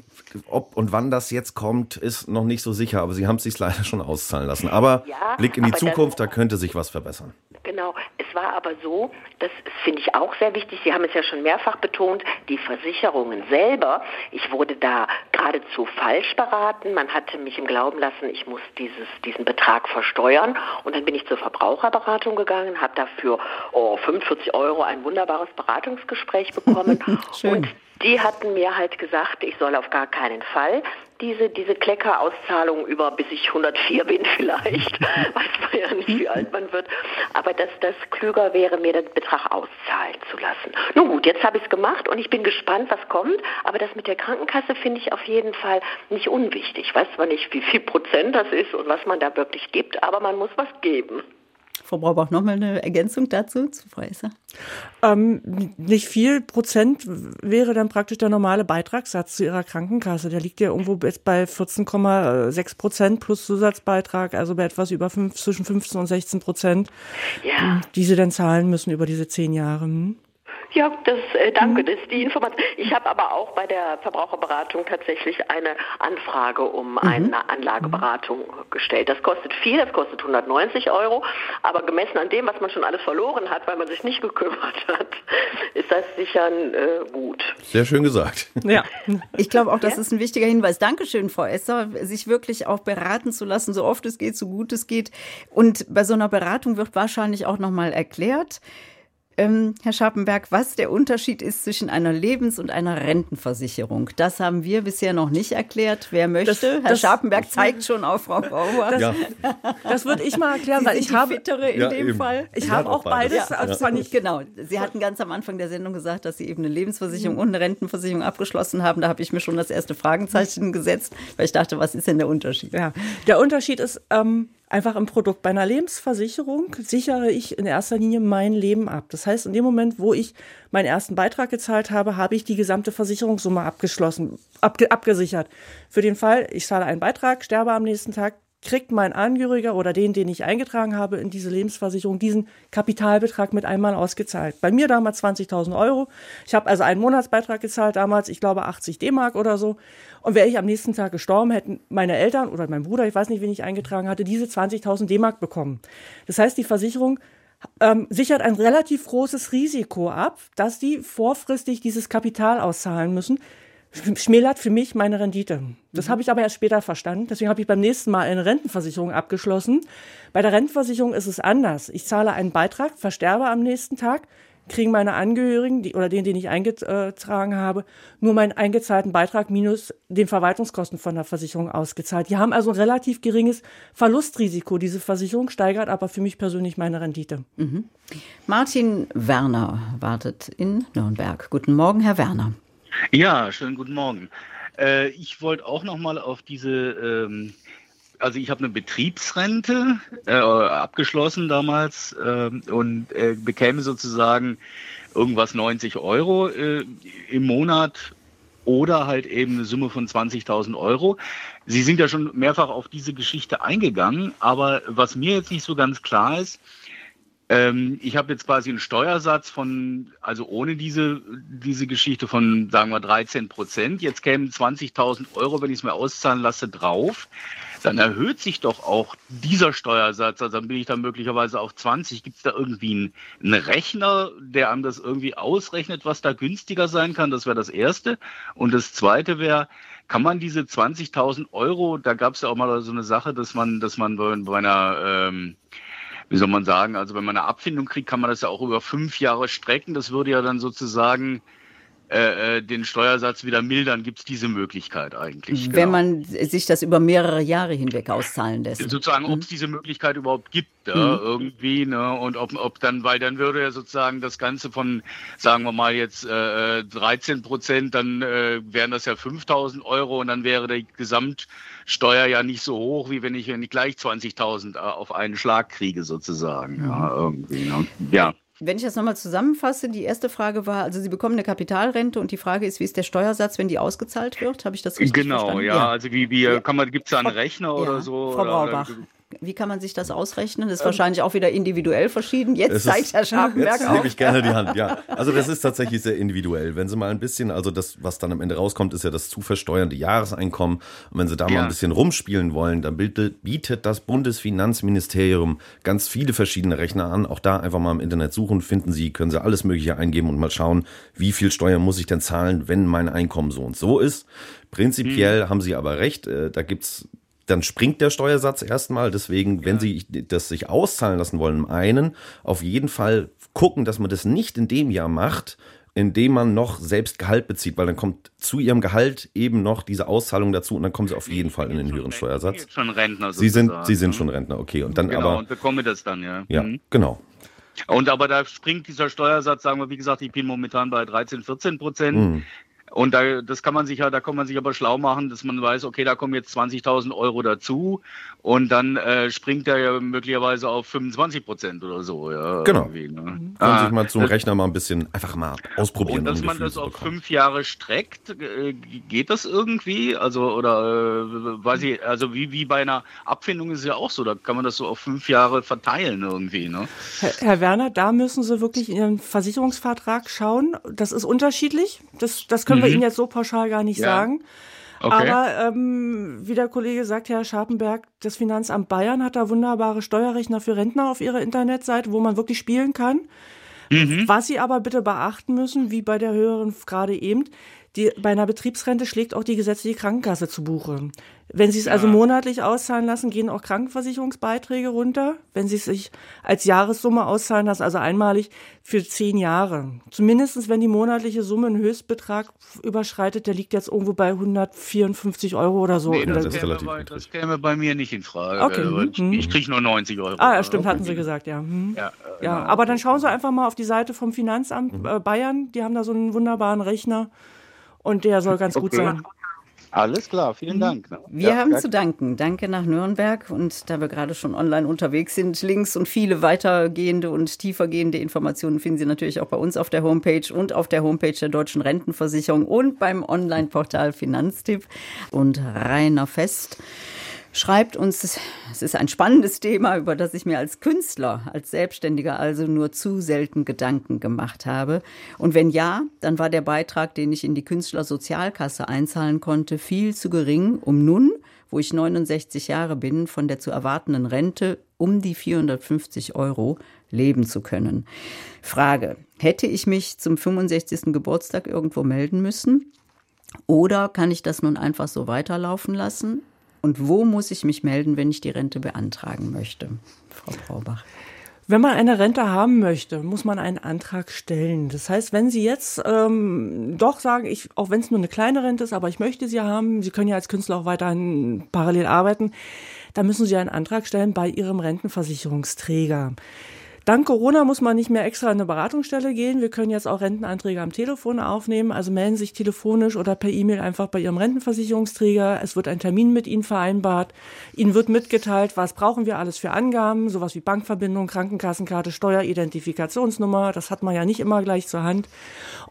ob und wann das jetzt kommt, ist noch nicht so sicher. Aber Sie haben es sich leider schon auszahlen lassen. Aber ja, Blick in die Zukunft, da könnte sich was verbessern Genau. Es war aber so, das finde ich auch sehr wichtig. Sie haben es ja schon mehrfach betont, die Versicherungen selber. Ich wurde da geradezu falsch beraten. Man hatte mich im Glauben lassen, ich muss dieses, diesen Betrag versteuern. Und dann bin ich zur Verbraucherberatung gegangen, habe dafür oh, 45 Euro ein wunderbares Beratungsgespräch bekommen. Schön. Und die hatten mir halt gesagt, ich soll auf gar keinen Fall diese, diese Kleckerauszahlung über, bis ich 104 bin vielleicht, weiß man ja nicht, wie alt man wird, aber dass das klüger wäre, mir den Betrag auszahlen zu lassen. Nun gut, jetzt habe ich es gemacht und ich bin gespannt, was kommt, aber das mit der Krankenkasse finde ich auf jeden Fall nicht unwichtig. Ich weiß zwar nicht, wie viel Prozent das ist und was man da wirklich gibt, aber man muss was geben. Frau Braubach, noch mal eine Ergänzung dazu zu Frau Esser? Ähm, nicht viel Prozent wäre dann praktisch der normale Beitragssatz zu Ihrer Krankenkasse. Der liegt ja irgendwo jetzt bei 14,6 Prozent plus Zusatzbeitrag, also bei etwas über fünf, zwischen 15 und 16 Prozent, Ja. die Sie dann zahlen müssen über diese zehn Jahre. Hm? Ja, das äh, danke, das ist die Information. Ich habe aber auch bei der Verbraucherberatung tatsächlich eine Anfrage um eine Anlageberatung gestellt. Das kostet viel, das kostet 190 Euro, aber gemessen an dem, was man schon alles verloren hat, weil man sich nicht gekümmert hat, ist das sicher äh, gut. Sehr schön gesagt. Ja. Ich glaube auch, das ist ein wichtiger Hinweis. Dankeschön, Frau Esser, sich wirklich auch beraten zu lassen, so oft es geht, so gut es geht. Und bei so einer Beratung wird wahrscheinlich auch nochmal erklärt, ähm, Herr Scharpenberg, was der Unterschied ist zwischen einer Lebens- und einer Rentenversicherung. Das haben wir bisher noch nicht erklärt. Wer möchte? Das- Herr das- Scharpenberg zeigt schon auf Frau Bauer. Das, Ja. das würde ich mal erklären, Sie weil ich habe, Fittere in Ja, dem eben. Fall. ich Ich habe hab auch beides. beides. Ja. also zwar nicht Genau. Sie hatten ganz am Anfang der Sendung gesagt, dass Sie eben eine Lebensversicherung und eine Rentenversicherung abgeschlossen haben. Da habe ich mir schon das erste Fragezeichen gesetzt, weil ich dachte, was ist denn der Unterschied? Ja, der Unterschied ist ähm, einfach im Produkt. Bei einer Lebensversicherung sichere ich in erster Linie mein Leben ab. Das heißt, in dem Moment, wo ich meinen ersten Beitrag gezahlt habe, habe ich die gesamte Versicherungssumme abgeschlossen, abge abgesichert. Für den Fall, ich zahle einen Beitrag, sterbe am nächsten Tag, kriegt mein Angehöriger oder den, den ich eingetragen habe in diese Lebensversicherung, diesen Kapitalbetrag mit einmal ausgezahlt. Bei mir damals 20.000 Euro. Ich habe also einen Monatsbeitrag gezahlt, damals, ich glaube, 80 D-Mark oder so. Und wäre ich am nächsten Tag gestorben, hätten meine Eltern oder mein Bruder, ich weiß nicht, wen ich eingetragen hatte, diese 20.000 D-Mark bekommen. Das heißt, die Versicherung ähm, sichert ein relativ großes Risiko ab, dass die vorfristig dieses Kapital auszahlen müssen. Sch- Schmälert für mich meine Rendite. Das habe ich aber erst später verstanden. Deswegen habe ich beim nächsten Mal eine Rentenversicherung abgeschlossen. Bei der Rentenversicherung ist es anders. Ich zahle einen Beitrag, versterbe am nächsten Tag, kriegen meine Angehörigen die, oder den, den ich eingetragen habe, nur meinen eingezahlten Beitrag minus den Verwaltungskosten von der Versicherung ausgezahlt. Die haben also ein relativ geringes Verlustrisiko. Diese Versicherung steigert aber für mich persönlich meine Rendite. Martin Werner wartet in Nürnberg. Guten Morgen, Herr Werner. Ja, schönen guten Morgen. Äh, ich wollte auch noch mal auf diese, ähm, also ich habe eine Betriebsrente äh, abgeschlossen damals ähm, und äh, bekäme sozusagen irgendwas 90 Euro äh, im Monat oder halt eben eine Summe von 20.000 Euro. Sie sind ja schon mehrfach auf diese Geschichte eingegangen, aber was mir jetzt nicht so ganz klar ist, ähm, ich habe jetzt quasi einen Steuersatz von, also ohne diese, diese Geschichte von, sagen wir, 13 Prozent. Jetzt kämen 20.000 Euro, wenn ich es mir auszahlen lasse, drauf. Dann erhöht sich doch auch dieser Steuersatz. Also dann bin ich dann möglicherweise auf 20. Gibt es da irgendwie einen, einen Rechner, der einem das irgendwie ausrechnet, was da günstiger sein kann? Das wäre das Erste. Und das Zweite wäre, kann man diese 20.000 Euro, da gab es ja auch mal so eine Sache, dass man, dass man bei, bei einer, ähm, wie soll man sagen, also wenn man eine Abfindung kriegt, kann man das ja auch über fünf Jahre strecken. Das würde ja dann sozusagen äh, äh, den Steuersatz wieder mildern. Gibt es diese Möglichkeit eigentlich? Wenn Genau. man sich das über mehrere Jahre hinweg auszahlen lässt. Sozusagen, ob es diese Möglichkeit überhaupt gibt, ja, Mhm. irgendwie, ne? Und ob, ob dann, weil dann würde ja sozusagen das Ganze von, sagen wir mal jetzt äh, 13 Prozent, dann äh, wären das ja 5000 Euro und dann wäre die Gesamtsteuer ja nicht so hoch, wie wenn ich, wenn ich gleich 20.000 äh, auf einen Schlag kriege, sozusagen. Ja, irgendwie, ne? Ja. Wenn ich das nochmal zusammenfasse, die erste Frage war, also Sie bekommen eine Kapitalrente und die Frage ist, wie ist der Steuersatz, wenn die ausgezahlt wird? Habe ich das richtig Genau, verstanden? ja, Also wie, wie kann man, gibt es da einen Rechner Ja, oder so? Frau Braubach. Oder, Wie kann man sich das ausrechnen? Das ist ähm, wahrscheinlich auch wieder individuell verschieden. Jetzt zeigt Herr Scharfenberg Jetzt nehme ich gerne die Hand, ja. Also das ist tatsächlich sehr individuell. Wenn Sie mal ein bisschen, also das, was dann am Ende rauskommt, ist ja das zu versteuernde Jahreseinkommen. Und wenn Sie da ja. mal ein bisschen rumspielen wollen, dann bietet das Bundesfinanzministerium ganz viele verschiedene Rechner an. Auch da einfach mal im Internet suchen, finden Sie, können Sie alles Mögliche eingeben und mal schauen, wie viel Steuern muss ich denn zahlen, wenn mein Einkommen so und so ist. Prinzipiell hm. haben Sie aber recht, äh, da gibt's dann springt der Steuersatz erstmal. Deswegen, ja. wenn Sie das sich auszahlen lassen wollen, im einen auf jeden Fall gucken, dass man das nicht in dem Jahr macht, indem man noch selbst Gehalt bezieht, weil dann kommt zu ihrem Gehalt eben noch diese Auszahlung dazu und dann kommen sie auf jeden Fall in den höheren Steuersatz. Sie sind schon Rentner Sie sind, sie sind schon Rentner, okay. Und dann genau, aber. und bekomme das dann, ja. Ja, mhm. genau. Und aber da springt dieser Steuersatz, sagen wir, wie gesagt, ich bin momentan bei 13, 14 Prozent. Mhm. Und da, das kann man sich ja, da kann man sich aber schlau machen, dass man weiß, okay, da kommen jetzt 20.000 Euro dazu und dann äh, springt er ja möglicherweise auf 25 Prozent oder so. Ja, genau. Ne? Kann ah, sich mal zum das, Rechner mal ein bisschen einfach mal ausprobieren. Und dass um man das auf fünf Jahre streckt, äh, geht das irgendwie? Also oder äh, weiß ich, also wie, wie bei einer Abfindung ist es ja auch so, da kann man das so auf fünf Jahre verteilen irgendwie. Ne? Herr, Herr Werner, da müssen Sie wirklich in Ihren Versicherungsvertrag schauen. Das ist unterschiedlich. Das, das können wir mhm. Ihnen jetzt so pauschal gar nicht ja. sagen. Okay. Aber ähm, wie der Kollege sagt, Herr Scharpenberg, das Finanzamt Bayern hat da wunderbare Steuerrechner für Rentner auf ihrer Internetseite, wo man wirklich spielen kann. Mhm. Was Sie aber bitte beachten müssen, wie bei der höheren gerade eben, die, bei einer Betriebsrente schlägt auch die gesetzliche Krankenkasse zu Buche. Wenn Sie es also ja. also monatlich auszahlen lassen, gehen auch Krankenversicherungsbeiträge runter. Wenn Sie es sich als Jahressumme auszahlen lassen, also einmalig für zehn Jahre. Zumindestens, wenn die monatliche Summe einen Höchstbetrag überschreitet, der liegt jetzt irgendwo bei 154 Euro oder so. Nee, das, das, käme bei, das, käme bei, mir nicht in Frage. Okay. Ich, mhm. ich kriege nur 90 Euro. Ah, ja, stimmt, hatten Sie gesagt, ja. Hm. Ja, äh, ja, aber dann schauen Sie einfach mal auf die Seite vom Finanzamt mhm. äh, Bayern. Die haben da so einen wunderbaren Rechner und der soll ganz okay. gut sein. Alles klar, vielen Dank. Wir ja, haben danke. zu danken. Danke nach Nürnberg. Und da wir gerade schon online unterwegs sind, Links und viele weitergehende und tiefergehende Informationen finden Sie natürlich auch bei uns auf der Homepage und auf der Homepage der Deutschen Rentenversicherung und beim Online-Portal Finanztipp. Und Rainer Fest schreibt uns, es ist ein spannendes Thema, über das ich mir als Künstler, als Selbstständiger also nur zu selten Gedanken gemacht habe. Und wenn ja, dann war der Beitrag, den ich in die Künstlersozialkasse einzahlen konnte, viel zu gering, um nun, wo ich 69 Jahre bin, von der zu erwartenden Rente um die 450 Euro leben zu können. Frage, hätte ich mich zum 65. Geburtstag irgendwo melden müssen? Oder kann ich das nun einfach so weiterlaufen lassen? Und wo muss ich mich melden, wenn ich die Rente beantragen möchte? Frau Braubach. Wenn man eine Rente haben möchte, muss man einen Antrag stellen. Das heißt, wenn Sie jetzt ähm, doch sagen, ich, auch wenn es nur eine kleine Rente ist, aber ich möchte sie haben, Sie können ja als Künstler auch weiterhin parallel arbeiten, dann müssen Sie einen Antrag stellen bei Ihrem Rentenversicherungsträger. Dank Corona muss man nicht mehr extra in eine Beratungsstelle gehen. Wir können jetzt auch Rentenanträge am Telefon aufnehmen. Also melden sich telefonisch oder per E-Mail einfach bei Ihrem Rentenversicherungsträger. Es wird ein Termin mit Ihnen vereinbart. Ihnen wird mitgeteilt, was brauchen wir alles für Angaben, sowas wie Bankverbindung, Krankenkassenkarte, Steueridentifikationsnummer. Das hat man ja nicht immer gleich zur Hand.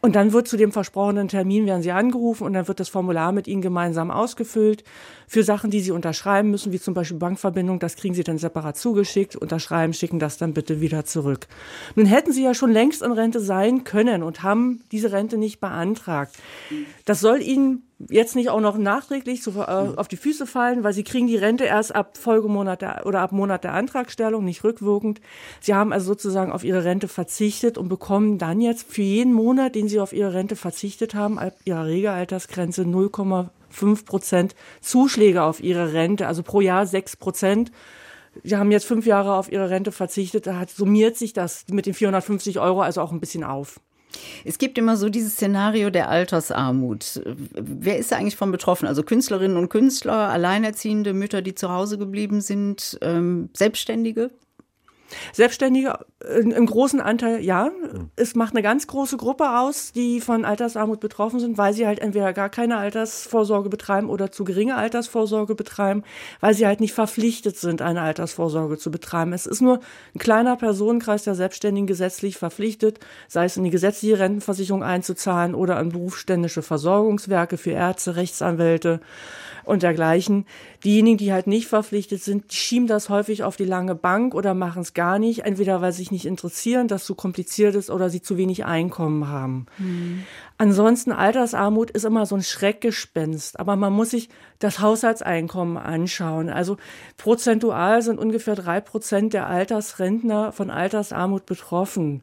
Und dann wird zu dem versprochenen Termin werden Sie angerufen und dann wird das Formular mit Ihnen gemeinsam ausgefüllt für Sachen, die Sie unterschreiben müssen, wie zum Beispiel Bankverbindung. Das kriegen Sie dann separat zugeschickt, unterschreiben, schicken das dann bitte wieder zurück. Nun hätten sie ja schon längst in Rente sein können und haben diese Rente nicht beantragt. Das soll ihnen jetzt nicht auch noch nachträglich zu, äh, auf die Füße fallen, weil sie kriegen die Rente erst ab Folgemonat der, oder ab Monat der Antragstellung, nicht rückwirkend. Sie haben also sozusagen auf ihre Rente verzichtet und bekommen dann jetzt für jeden Monat, den sie auf ihre Rente verzichtet haben, ab ihrer Regelaltersgrenze 0,5 Prozent Zuschläge auf ihre Rente, also pro Jahr 6 Prozent. Sie haben jetzt fünf Jahre auf ihre Rente verzichtet, da summiert sich das mit den 450 Euro also auch ein bisschen auf. Es gibt immer so dieses Szenario der Altersarmut. Wer ist da eigentlich von betroffen? Also Künstlerinnen und Künstler, alleinerziehende Mütter, die zu Hause geblieben sind, ähm, Selbstständige? Selbstständige im großen Anteil ja. Es macht eine ganz große Gruppe aus, die von Altersarmut betroffen sind, weil sie halt entweder gar keine Altersvorsorge betreiben oder zu geringe Altersvorsorge betreiben, weil sie halt nicht verpflichtet sind, eine Altersvorsorge zu betreiben. Es ist nur ein kleiner Personenkreis der Selbstständigen gesetzlich verpflichtet, sei es in die gesetzliche Rentenversicherung einzuzahlen oder an berufsständische Versorgungswerke für Ärzte, Rechtsanwälte und dergleichen. Diejenigen, die halt nicht verpflichtet sind, schieben das häufig auf die lange Bank oder machen es gar nicht, entweder weil sie sich nicht interessieren, das zu kompliziert ist oder sie zu wenig Einkommen haben. Mhm. Ansonsten Altersarmut ist immer so ein Schreckgespenst, aber man muss sich das Haushaltseinkommen anschauen. Also prozentual sind ungefähr drei Prozent der Altersrentner von Altersarmut betroffen.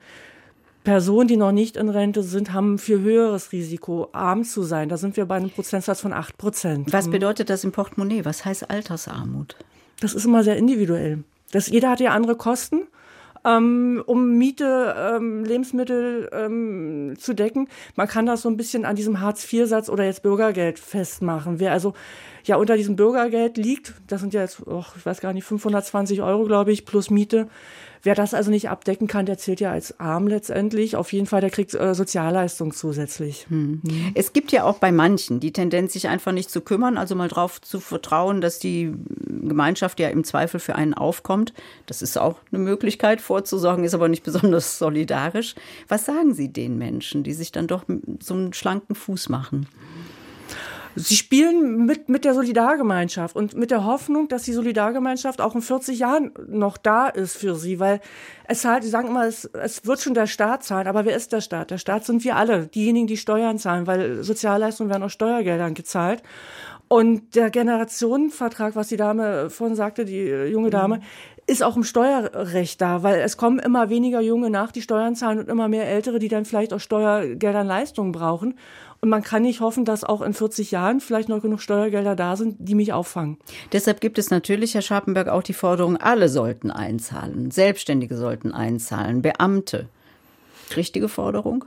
Personen, die noch nicht in Rente sind, haben ein viel höheres Risiko, arm zu sein. Da sind wir bei einem Prozentsatz von 8 Prozent. Was bedeutet das im Portemonnaie? Was heißt Altersarmut? Das ist immer sehr individuell. Das, jeder hat ja andere Kosten. Ähm, um Miete, ähm, Lebensmittel ähm, zu decken. Man kann das so ein bisschen an diesem Hartz-IV-Satz oder jetzt Bürgergeld festmachen. Wer also ja unter diesem Bürgergeld liegt, das sind ja jetzt, oh, ich weiß gar nicht, 520 Euro, glaube ich, plus Miete, Wer das also nicht abdecken kann, der zählt ja als arm letztendlich. Auf jeden Fall, der kriegt äh, Sozialleistung zusätzlich. Hm. Mhm. Es gibt ja auch bei manchen die Tendenz, sich einfach nicht zu kümmern, also mal drauf zu vertrauen, dass die Gemeinschaft ja im Zweifel für einen aufkommt. Das ist auch eine Möglichkeit vorzusorgen, ist aber nicht besonders solidarisch. Was sagen Sie den Menschen, die sich dann doch so einen schlanken Fuß machen? Sie spielen mit, mit der Solidargemeinschaft und mit der Hoffnung, dass die Solidargemeinschaft auch in 40 Jahren noch da ist für sie, weil es halt, sie sagen immer, es, es wird schon der Staat zahlen, aber wer ist der Staat? Der Staat sind wir alle, diejenigen, die Steuern zahlen, weil Sozialleistungen werden aus Steuergeldern gezahlt. Und der Generationenvertrag, was die Dame vorhin sagte, die junge Dame, mhm. ist auch im Steuerrecht da, weil es kommen immer weniger Junge nach, die Steuern zahlen und immer mehr Ältere, die dann vielleicht aus Steuergeldern Leistungen brauchen. Und man kann nicht hoffen, dass auch in 40 Jahren vielleicht noch genug Steuergelder da sind, die mich auffangen. Deshalb gibt es natürlich, Herr Scharpenberg, auch die Forderung, alle sollten einzahlen. Selbstständige sollten einzahlen, Beamte. Richtige Forderung?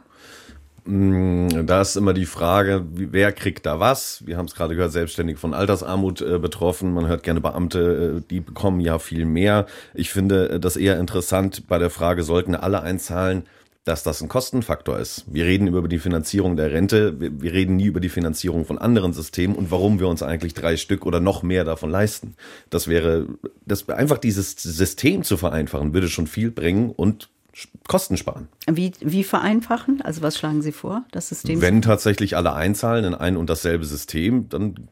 Mm, da ist immer die Frage, wer kriegt da was? Wir haben es gerade gehört, selbstständig von Altersarmut äh, betroffen. Man hört gerne Beamte, äh, die bekommen ja viel mehr. Ich finde äh, das eher interessant bei der Frage, sollten alle einzahlen? Dass das ein Kostenfaktor ist. Wir reden über die Finanzierung der Rente, wir, wir, reden nie über die Finanzierung von anderen Systemen und warum wir uns eigentlich drei Stück oder noch mehr davon leisten. Das wäre, das einfach dieses System zu vereinfachen, würde schon viel bringen und Kosten sparen. Wie, wie vereinfachen? Also was schlagen Sie vor, das System? Wenn tatsächlich alle einzahlen in ein und dasselbe System, dann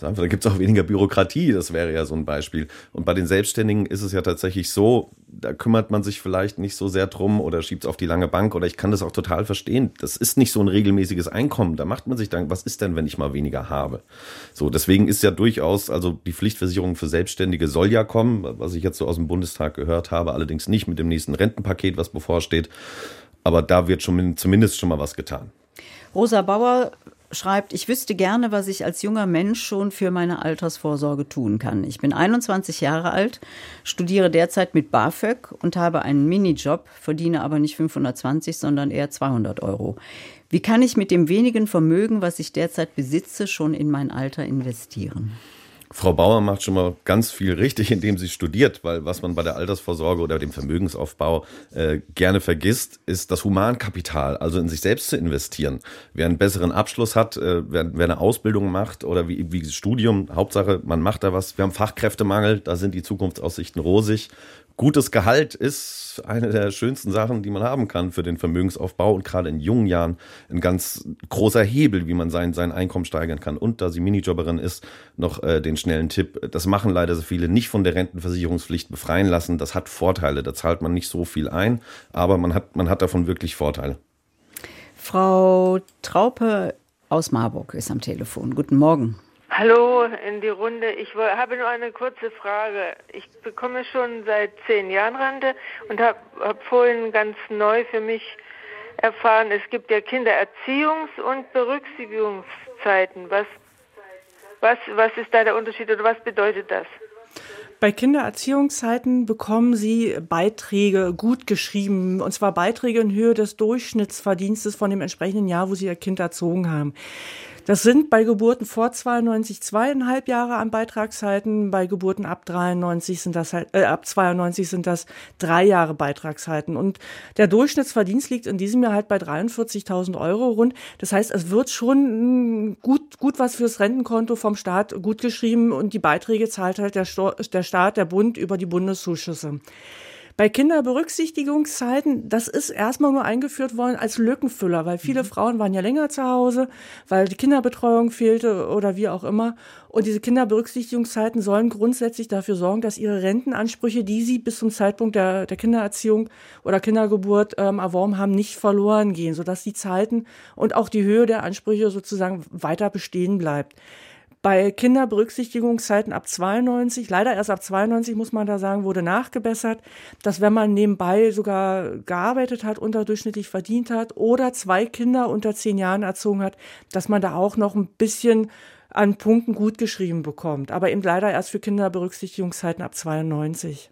da gibt es auch weniger Bürokratie, das wäre ja so ein Beispiel. Und bei den Selbstständigen ist es ja tatsächlich so, da kümmert man sich vielleicht nicht so sehr drum oder schiebt es auf die lange Bank oder ich kann das auch total verstehen. Das ist nicht so ein regelmäßiges Einkommen. Da macht man sich dann, was ist denn, wenn ich mal weniger habe? So, deswegen ist ja durchaus, also die Pflichtversicherung für Selbstständige soll ja kommen, was ich jetzt so aus dem Bundestag gehört habe, allerdings nicht mit dem nächsten Rentenpaket, was bevorsteht. Aber da wird schon zumindest schon mal was getan. Rosa Bauer schreibt, ich wüsste gerne, was ich als junger Mensch schon für meine Altersvorsorge tun kann. Ich bin 21 Jahre alt, studiere derzeit mit BAföG und habe einen Minijob, verdiene aber nicht 520, sondern eher 200 Euro. Wie kann ich mit dem wenigen Vermögen, was ich derzeit besitze, schon in mein Alter investieren? Frau Bauer macht schon mal ganz viel richtig, indem sie studiert, weil was man bei der Altersvorsorge oder dem Vermögensaufbau äh, gerne vergisst, ist das Humankapital, also in sich selbst zu investieren. Wer einen besseren Abschluss hat, äh, wer, wer, eine Ausbildung macht oder wie, wie Studium, Hauptsache, man macht da was. Wir haben Fachkräftemangel, da sind die Zukunftsaussichten rosig gutes Gehalt ist eine der schönsten Sachen, die man haben kann für den Vermögensaufbau und gerade in jungen Jahren ein ganz großer Hebel, wie man sein, sein Einkommen steigern kann. Und da sie Minijobberin ist, noch äh, den schnellen Tipp. Das machen leider so viele nicht von der Rentenversicherungspflicht befreien lassen. Das hat Vorteile. Da zahlt man nicht so viel ein, aber man hat, man hat davon wirklich Vorteile. Frau Traupe aus Marburg ist am Telefon. Guten Morgen. Hallo in die Runde. Ich habe nur eine kurze Frage. Ich bekomme schon seit zehn Jahren Rente und habe hab vorhin ganz neu für mich erfahren, es gibt ja Kindererziehungs- und Berücksichtigungszeiten. Was, was, was ist da der Unterschied oder was bedeutet das? Bei Kindererziehungszeiten bekommen Sie Beiträge gut geschrieben, und zwar Beiträge in Höhe des Durchschnittsverdienstes von dem entsprechenden Jahr, wo Sie Ihr Kind erzogen haben. Das sind bei Geburten vor 92 zweieinhalb Jahre an Beitragszeiten, bei Geburten ab 93 sind das halt, äh, ab 92 sind das drei Jahre Beitragszeiten. Und der Durchschnittsverdienst liegt in diesem Jahr halt bei 43.000 Euro rund. Das heißt, es wird schon gut, gut was fürs Rentenkonto vom Staat gut geschrieben und die Beiträge zahlt halt der, der Staat, der Bund über die Bundeszuschüsse. Bei Kinderberücksichtigungszeiten, das ist erstmal nur eingeführt worden als Lückenfüller, weil viele mhm. Frauen waren ja länger zu Hause, weil die Kinderbetreuung fehlte oder wie auch immer. Und diese Kinderberücksichtigungszeiten sollen grundsätzlich dafür sorgen, dass ihre Rentenansprüche, die sie bis zum Zeitpunkt der, der Kindererziehung oder Kindergeburt ähm, erworben haben, nicht verloren gehen, sodass die Zeiten und auch die Höhe der Ansprüche sozusagen weiter bestehen bleibt. Bei Kinderberücksichtigungszeiten ab 92, leider erst ab 92 muss man da sagen, wurde nachgebessert, dass wenn man nebenbei sogar gearbeitet hat, unterdurchschnittlich verdient hat oder zwei Kinder unter zehn Jahren erzogen hat, dass man da auch noch ein bisschen an Punkten gut geschrieben bekommt. Aber eben leider erst für Kinderberücksichtigungszeiten ab 92.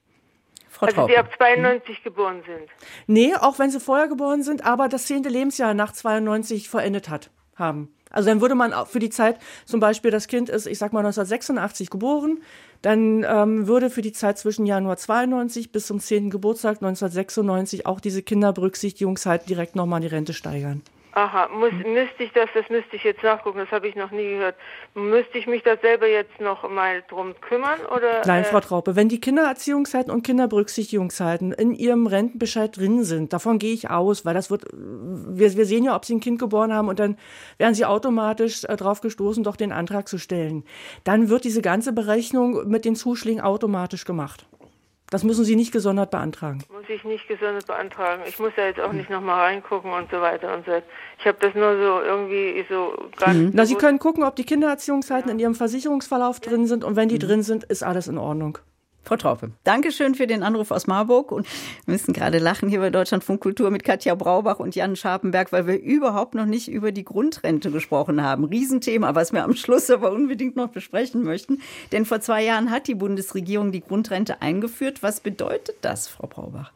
Frau also die ab 92 hm? geboren sind? Nee, auch wenn sie vorher geboren sind, aber das zehnte Lebensjahr nach 92 verendet hat, haben. Also dann würde man auch für die Zeit, zum Beispiel das Kind ist, ich sag mal 1986 geboren, dann ähm, würde für die Zeit zwischen Januar 92 bis zum 10. Geburtstag 1996 auch diese Kinderberücksichtigungszeit direkt nochmal die Rente steigern. Aha, muss, müsste ich das, das müsste ich jetzt nachgucken, das habe ich noch nie gehört. Müsste ich mich da selber jetzt noch mal drum kümmern oder? Nein, äh Frau Traupe, wenn die Kindererziehungszeiten und Kinderberücksichtigungszeiten in Ihrem Rentenbescheid drin sind, davon gehe ich aus, weil das wird, wir, wir sehen ja, ob Sie ein Kind geboren haben und dann werden Sie automatisch äh, drauf gestoßen, doch den Antrag zu stellen. Dann wird diese ganze Berechnung mit den Zuschlägen automatisch gemacht. Das müssen Sie nicht gesondert beantragen. Muss ich nicht gesondert beantragen. Ich muss ja jetzt auch nicht nochmal reingucken und so weiter und so. Ich habe das nur so irgendwie so gar mhm. Na, Sie können gucken, ob die Kindererziehungszeiten ja. in Ihrem Versicherungsverlauf drin sind und wenn die mhm. drin sind, ist alles in Ordnung. Frau Traupe, Dankeschön für den Anruf aus Marburg. Und wir müssen gerade lachen hier bei Deutschlandfunk Kultur mit Katja Braubach und Jan Scharpenberg, weil wir überhaupt noch nicht über die Grundrente gesprochen haben. Riesenthema, was wir am Schluss aber unbedingt noch besprechen möchten. Denn vor zwei Jahren hat die Bundesregierung die Grundrente eingeführt. Was bedeutet das, Frau Braubach?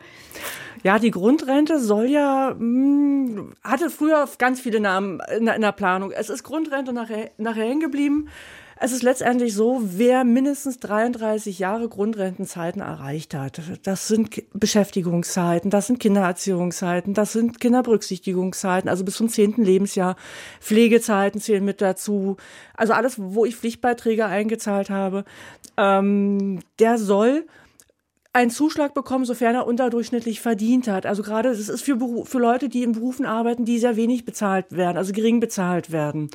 Ja, die Grundrente soll ja, mh, hm, hatte früher ganz viele Namen in, in der Planung. Es ist Grundrente nachher, nachher hängen geblieben. Es ist letztendlich so, wer mindestens 33 Jahre Grundrentenzeiten erreicht hat, das sind Beschäftigungszeiten, das sind Kindererziehungszeiten, das sind Kinderberücksichtigungszeiten, also bis zum zehnten Lebensjahr. Pflegezeiten zählen mit dazu. Also alles, wo ich Pflichtbeiträge eingezahlt habe, ähm, der soll einen Zuschlag bekommen, sofern er unterdurchschnittlich verdient hat. Also gerade, das ist für, für Leute, die in Berufen arbeiten, die sehr wenig bezahlt werden, also gering bezahlt werden.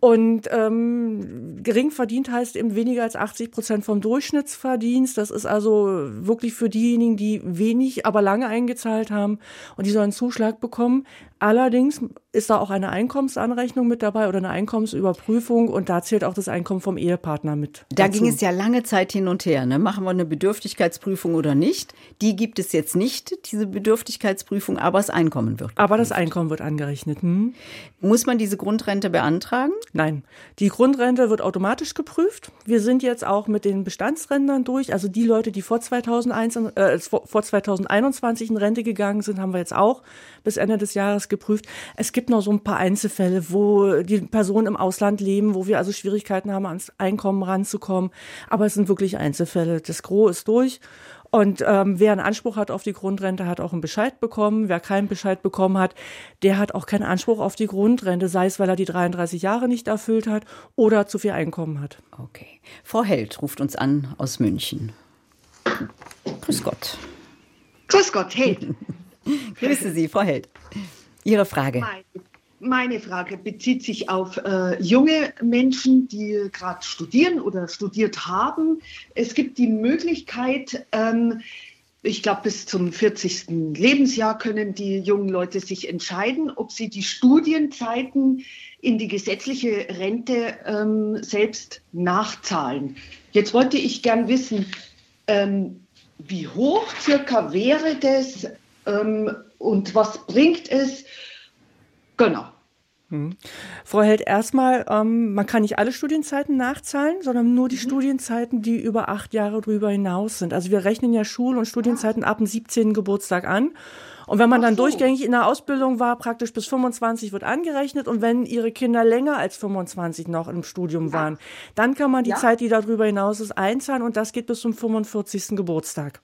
Und ähm, gering verdient heißt eben weniger als 80 Prozent vom Durchschnittsverdienst. Das ist also wirklich für diejenigen, die wenig, aber lange eingezahlt haben und die sollen Zuschlag bekommen. Allerdings ist da auch eine Einkommensanrechnung mit dabei oder eine Einkommensüberprüfung und da zählt auch das Einkommen vom Ehepartner mit. Da dazu. ging es ja lange Zeit hin und her. Ne? Machen wir eine Bedürftigkeitsprüfung oder nicht? Die gibt es jetzt nicht, diese Bedürftigkeitsprüfung, aber das Einkommen wird. Geprüft. Aber das Einkommen wird angerechnet. Hm. Muss man diese Grundrente beantragen? Nein, die Grundrente wird automatisch geprüft. Wir sind jetzt auch mit den Bestandsrentnern durch. Also die Leute, die vor, 2001, äh, vor 2021 in Rente gegangen sind, haben wir jetzt auch bis Ende des Jahres geprüft. Es gibt noch so ein paar Einzelfälle, wo die Personen im Ausland leben, wo wir also Schwierigkeiten haben, ans Einkommen ranzukommen. Aber es sind wirklich Einzelfälle. Das Gros ist durch. Und ähm, wer einen Anspruch hat auf die Grundrente, hat auch einen Bescheid bekommen. Wer keinen Bescheid bekommen hat, der hat auch keinen Anspruch auf die Grundrente, sei es, weil er die 33 Jahre nicht erfüllt hat oder zu viel Einkommen hat. Okay. Frau Held ruft uns an aus München. Grüß Gott. Grüß Gott, Held. Grüße Sie, Frau Held. Ihre Frage. Meine Frage bezieht sich auf äh, junge Menschen, die gerade studieren oder studiert haben. Es gibt die Möglichkeit, ähm, ich glaube, bis zum 40. Lebensjahr können die jungen Leute sich entscheiden, ob sie die Studienzeiten in die gesetzliche Rente ähm, selbst nachzahlen. Jetzt wollte ich gern wissen, ähm, wie hoch circa wäre das ähm, und was bringt es? Genau. Hm. Frau Held, erstmal, ähm, man kann nicht alle Studienzeiten nachzahlen, sondern nur die mhm. Studienzeiten, die über acht Jahre drüber hinaus sind. Also wir rechnen ja Schul- und Studienzeiten ab dem 17. Geburtstag an. Und wenn man dann so. durchgängig in der Ausbildung war, praktisch bis 25 wird angerechnet. Und wenn ihre Kinder länger als 25 noch im Studium ja. waren, dann kann man die ja. Zeit, die darüber hinaus ist, einzahlen. Und das geht bis zum 45. Geburtstag.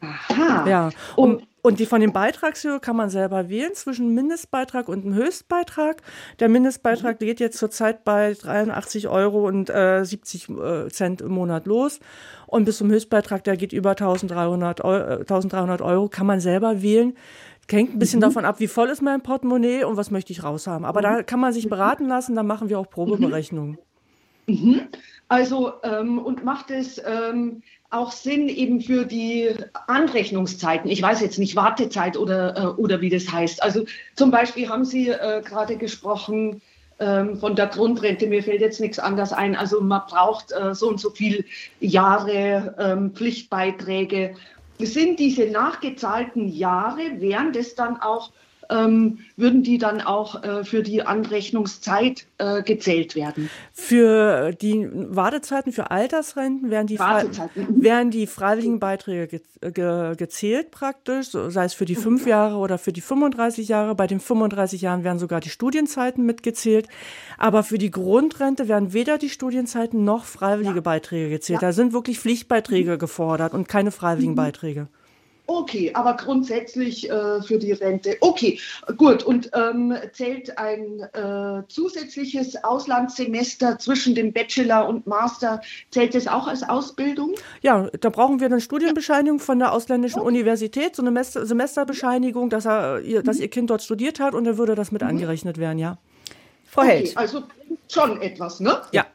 Aha. Ja. Und, und die von den Beitragshöhe kann man selber wählen zwischen Mindestbeitrag und einem Höchstbeitrag. Der Mindestbeitrag mhm. geht jetzt zurzeit bei 83 Euro und äh, 70 äh, Cent im Monat los. Und bis zum Höchstbeitrag, der geht über 1300 Euro, 1300 Euro kann man selber wählen. Hängt ein bisschen mhm. davon ab, wie voll ist mein Portemonnaie und was möchte ich raushaben. Aber mhm. da kann man sich mhm. beraten lassen, da machen wir auch Probeberechnungen. Mhm. Also, ähm, und macht es ähm, auch Sinn eben für die Anrechnungszeiten. Ich weiß jetzt nicht, Wartezeit oder, äh, oder wie das heißt. Also zum Beispiel haben Sie äh, gerade gesprochen ähm, von der Grundrente. Mir fällt jetzt nichts anderes ein. Also man braucht äh, so und so viele Jahre ähm, Pflichtbeiträge. Sind diese nachgezahlten Jahre, wären das dann auch ähm, würden die dann auch äh, für die Anrechnungszeit äh, gezählt werden. Für die Wartezeiten für Altersrenten werden die, mhm. werden die freiwilligen Beiträge ge ge gezählt praktisch, sei es für die fünf mhm. Jahre oder für die 35 Jahre. Bei den 35 Jahren werden sogar die Studienzeiten mitgezählt. Aber für die Grundrente werden weder die Studienzeiten noch freiwillige ja. Beiträge gezählt. Ja. Da sind wirklich Pflichtbeiträge mhm. gefordert und keine freiwilligen mhm. Beiträge. Okay, aber grundsätzlich äh, für die Rente. Okay, gut. Und ähm, zählt ein äh, zusätzliches Auslandssemester zwischen dem Bachelor und Master, zählt das auch als Ausbildung? Ja, da brauchen wir eine Studienbescheinigung von der ausländischen okay. Universität, so eine Semesterbescheinigung, dass, er, ihr, dass Ihr Kind dort studiert hat und dann würde das mit mhm. angerechnet werden, ja. Frau okay, Held. Also schon etwas, ne? Ja.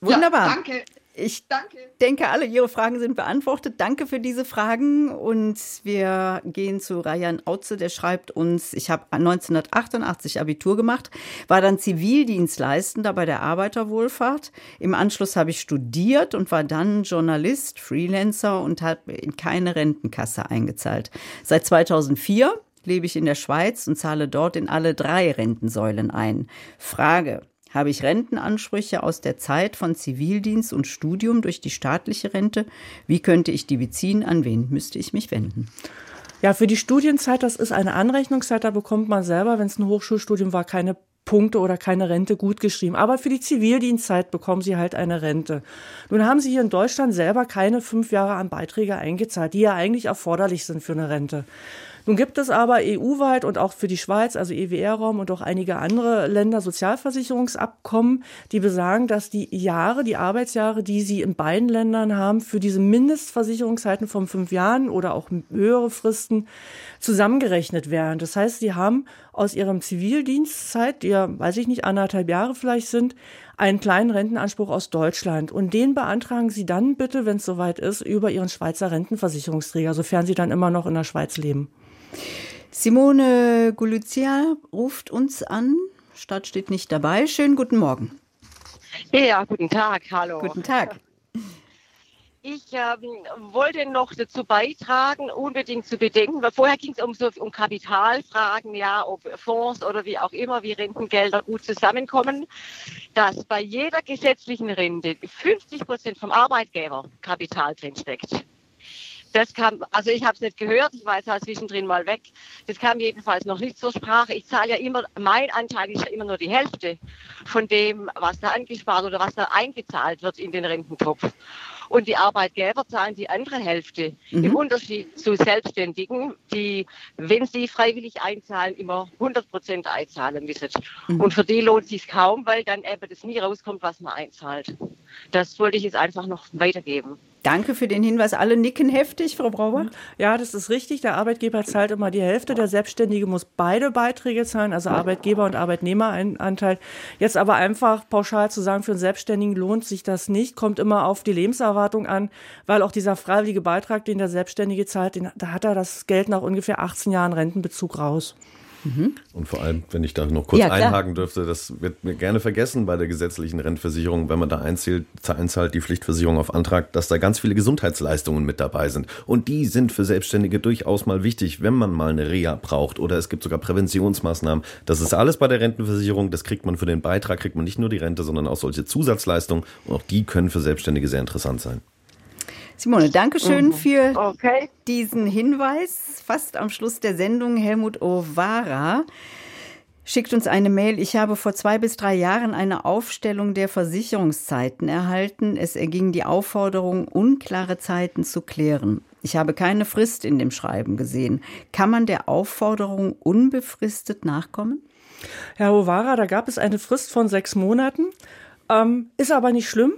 Wunderbar. Ja, danke. Ich Danke. denke, alle Ihre Fragen sind beantwortet. Danke für diese Fragen. Und wir gehen zu Rayan Auze, der schreibt uns, ich habe 1988 Abitur gemacht, war dann Zivildienstleistender bei der Arbeiterwohlfahrt. Im Anschluss habe ich studiert und war dann Journalist, Freelancer und habe in keine Rentenkasse eingezahlt. Seit 2004 lebe ich in der Schweiz und zahle dort in alle drei Rentensäulen ein. Frage, habe ich Rentenansprüche aus der Zeit von Zivildienst und Studium durch die staatliche Rente? Wie könnte ich die beziehen? An wen müsste ich mich wenden? Ja, für die Studienzeit, das ist eine Anrechnungszeit, da bekommt man selber, wenn es ein Hochschulstudium war, keine Punkte oder keine Rente gut geschrieben. Aber für die Zivildienstzeit bekommen sie halt eine Rente. Nun haben sie hier in Deutschland selber keine fünf Jahre an Beiträge eingezahlt, die ja eigentlich erforderlich sind für eine Rente. Nun gibt es aber EU-weit und auch für die Schweiz, also EWR-Raum und auch einige andere Länder Sozialversicherungsabkommen, die besagen, dass die Jahre, die Arbeitsjahre, die sie in beiden Ländern haben, für diese Mindestversicherungszeiten von fünf Jahren oder auch höhere Fristen zusammengerechnet werden. Das heißt, sie haben aus ihrem Zivildienstzeit, die ja, weiß ich nicht, anderthalb Jahre vielleicht sind, einen kleinen Rentenanspruch aus Deutschland. Und den beantragen Sie dann bitte, wenn es soweit ist, über Ihren Schweizer Rentenversicherungsträger, sofern Sie dann immer noch in der Schweiz leben. Simone Guluzia ruft uns an. Stadt steht nicht dabei. Schönen guten Morgen. Ja, guten Tag. Hallo. Guten Tag. Ich ähm, wollte noch dazu beitragen, unbedingt zu bedenken, weil vorher ging es um, so, um Kapitalfragen, ja, ob Fonds oder wie auch immer, wie Rentengelder gut zusammenkommen, dass bei jeder gesetzlichen Rente 50 Prozent vom Arbeitgeber Kapital drinsteckt. Das kam, also ich habe es nicht gehört, ich war jetzt halt zwischendrin mal weg. Das kam jedenfalls noch nicht zur Sprache. Ich zahle ja immer, mein Anteil ist ja immer nur die Hälfte von dem, was da angespart oder was da eingezahlt wird in den Rententopf. Und die Arbeitgeber zahlen die andere Hälfte. Mhm. Im Unterschied zu Selbstständigen, die, wenn sie freiwillig einzahlen, immer 100 Prozent einzahlen müssen. Mhm. Und für die lohnt es sich kaum, weil dann eben das nie rauskommt, was man einzahlt. Das wollte ich jetzt einfach noch weitergeben. Danke für den Hinweis. Alle nicken heftig, Frau Brauer. Ja, das ist richtig. Der Arbeitgeber zahlt immer die Hälfte. Der Selbstständige muss beide Beiträge zahlen, also Arbeitgeber und Arbeitnehmeranteil. Jetzt aber einfach pauschal zu sagen, für einen Selbstständigen lohnt sich das nicht, kommt immer auf die Lebenserwartung an, weil auch dieser freiwillige Beitrag, den der Selbstständige zahlt, den, da hat er das Geld nach ungefähr 18 Jahren Rentenbezug raus. Mhm. Und vor allem, wenn ich da noch kurz ja, einhaken dürfte, das wird mir gerne vergessen bei der gesetzlichen Rentenversicherung, wenn man da einzählt, einzahlt die Pflichtversicherung auf Antrag, dass da ganz viele Gesundheitsleistungen mit dabei sind. Und die sind für Selbstständige durchaus mal wichtig, wenn man mal eine Reha braucht oder es gibt sogar Präventionsmaßnahmen. Das ist alles bei der Rentenversicherung. Das kriegt man für den Beitrag, kriegt man nicht nur die Rente, sondern auch solche Zusatzleistungen. Und auch die können für Selbstständige sehr interessant sein. Simone, danke schön mhm. für okay. diesen Hinweis. Fast am Schluss der Sendung Helmut Ovara schickt uns eine Mail. Ich habe vor zwei bis drei Jahren eine Aufstellung der Versicherungszeiten erhalten. Es erging die Aufforderung, unklare Zeiten zu klären. Ich habe keine Frist in dem Schreiben gesehen. Kann man der Aufforderung unbefristet nachkommen? Herr Ovara, da gab es eine Frist von sechs Monaten. Ähm, ist aber nicht schlimm.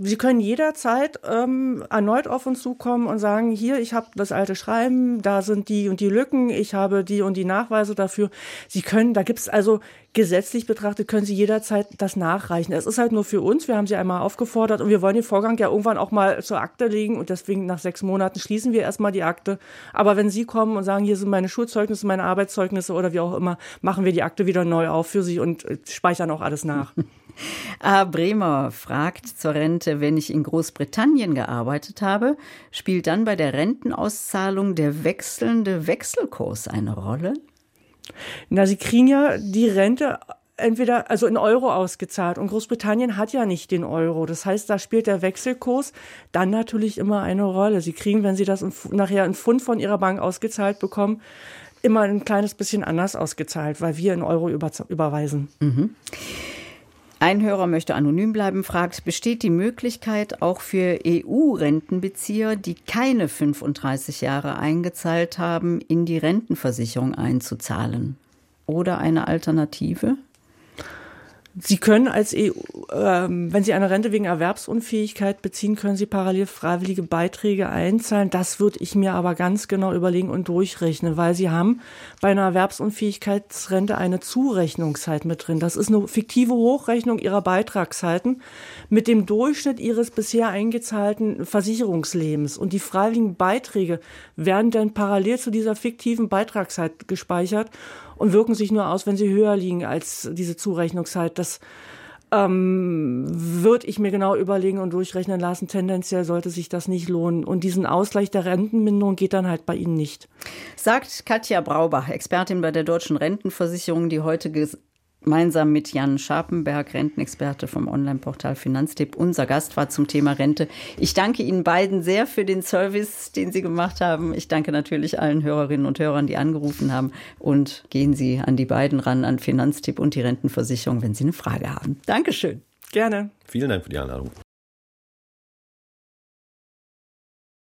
Sie können jederzeit ähm, erneut auf uns zukommen und sagen, hier, ich habe das alte Schreiben, da sind die und die Lücken, ich habe die und die Nachweise dafür. Sie können, da gibt's also gesetzlich betrachtet, können Sie jederzeit das nachreichen. Es ist halt nur für uns, wir haben Sie einmal aufgefordert und wir wollen den Vorgang ja irgendwann auch mal zur Akte legen und deswegen nach sechs Monaten schließen wir erstmal die Akte. Aber wenn Sie kommen und sagen, hier sind meine Schulzeugnisse, meine Arbeitszeugnisse oder wie auch immer, machen wir die Akte wieder neu auf für Sie und äh, speichern auch alles nach. A. Bremer fragt zur Rente, wenn ich in Großbritannien gearbeitet habe, spielt dann bei der Rentenauszahlung der wechselnde Wechselkurs eine Rolle? Na, Sie kriegen ja die Rente entweder also in Euro ausgezahlt und Großbritannien hat ja nicht den Euro. Das heißt, da spielt der Wechselkurs dann natürlich immer eine Rolle. Sie kriegen, wenn Sie das nachher in Pfund von Ihrer Bank ausgezahlt bekommen, immer ein kleines bisschen anders ausgezahlt, weil wir in Euro über, überweisen. Mhm. Ein Hörer möchte anonym bleiben, fragt, besteht die Möglichkeit auch für EU-Rentenbezieher, die keine 35 Jahre eingezahlt haben, in die Rentenversicherung einzuzahlen? Oder eine Alternative? Sie können als EU, ähm, wenn Sie eine Rente wegen Erwerbsunfähigkeit beziehen, können Sie parallel freiwillige Beiträge einzahlen. Das würde ich mir aber ganz genau überlegen und durchrechnen, weil Sie haben bei einer Erwerbsunfähigkeitsrente eine Zurechnungszeit mit drin. Das ist eine fiktive Hochrechnung Ihrer Beitragszeiten mit dem Durchschnitt Ihres bisher eingezahlten Versicherungslebens. Und die freiwilligen Beiträge werden dann parallel zu dieser fiktiven Beitragszeit gespeichert und wirken sich nur aus, wenn sie höher liegen als diese Zurechnungszeit. Das ähm, würde ich mir genau überlegen und durchrechnen lassen. Tendenziell sollte sich das nicht lohnen. Und diesen Ausgleich der Rentenminderung geht dann halt bei Ihnen nicht. Sagt Katja Braubach, Expertin bei der Deutschen Rentenversicherung, die heute gemeinsam mit Jan Scharpenberg, Rentenexperte vom Online-Portal Finanztipp, unser Gast war zum Thema Rente. Ich danke Ihnen beiden sehr für den Service, den Sie gemacht haben. Ich danke natürlich allen Hörerinnen und Hörern, die angerufen haben. Und gehen Sie an die beiden ran, an Finanztipp und die Rentenversicherung, wenn Sie eine Frage haben. Dankeschön. Gerne. Vielen Dank für die Einladung.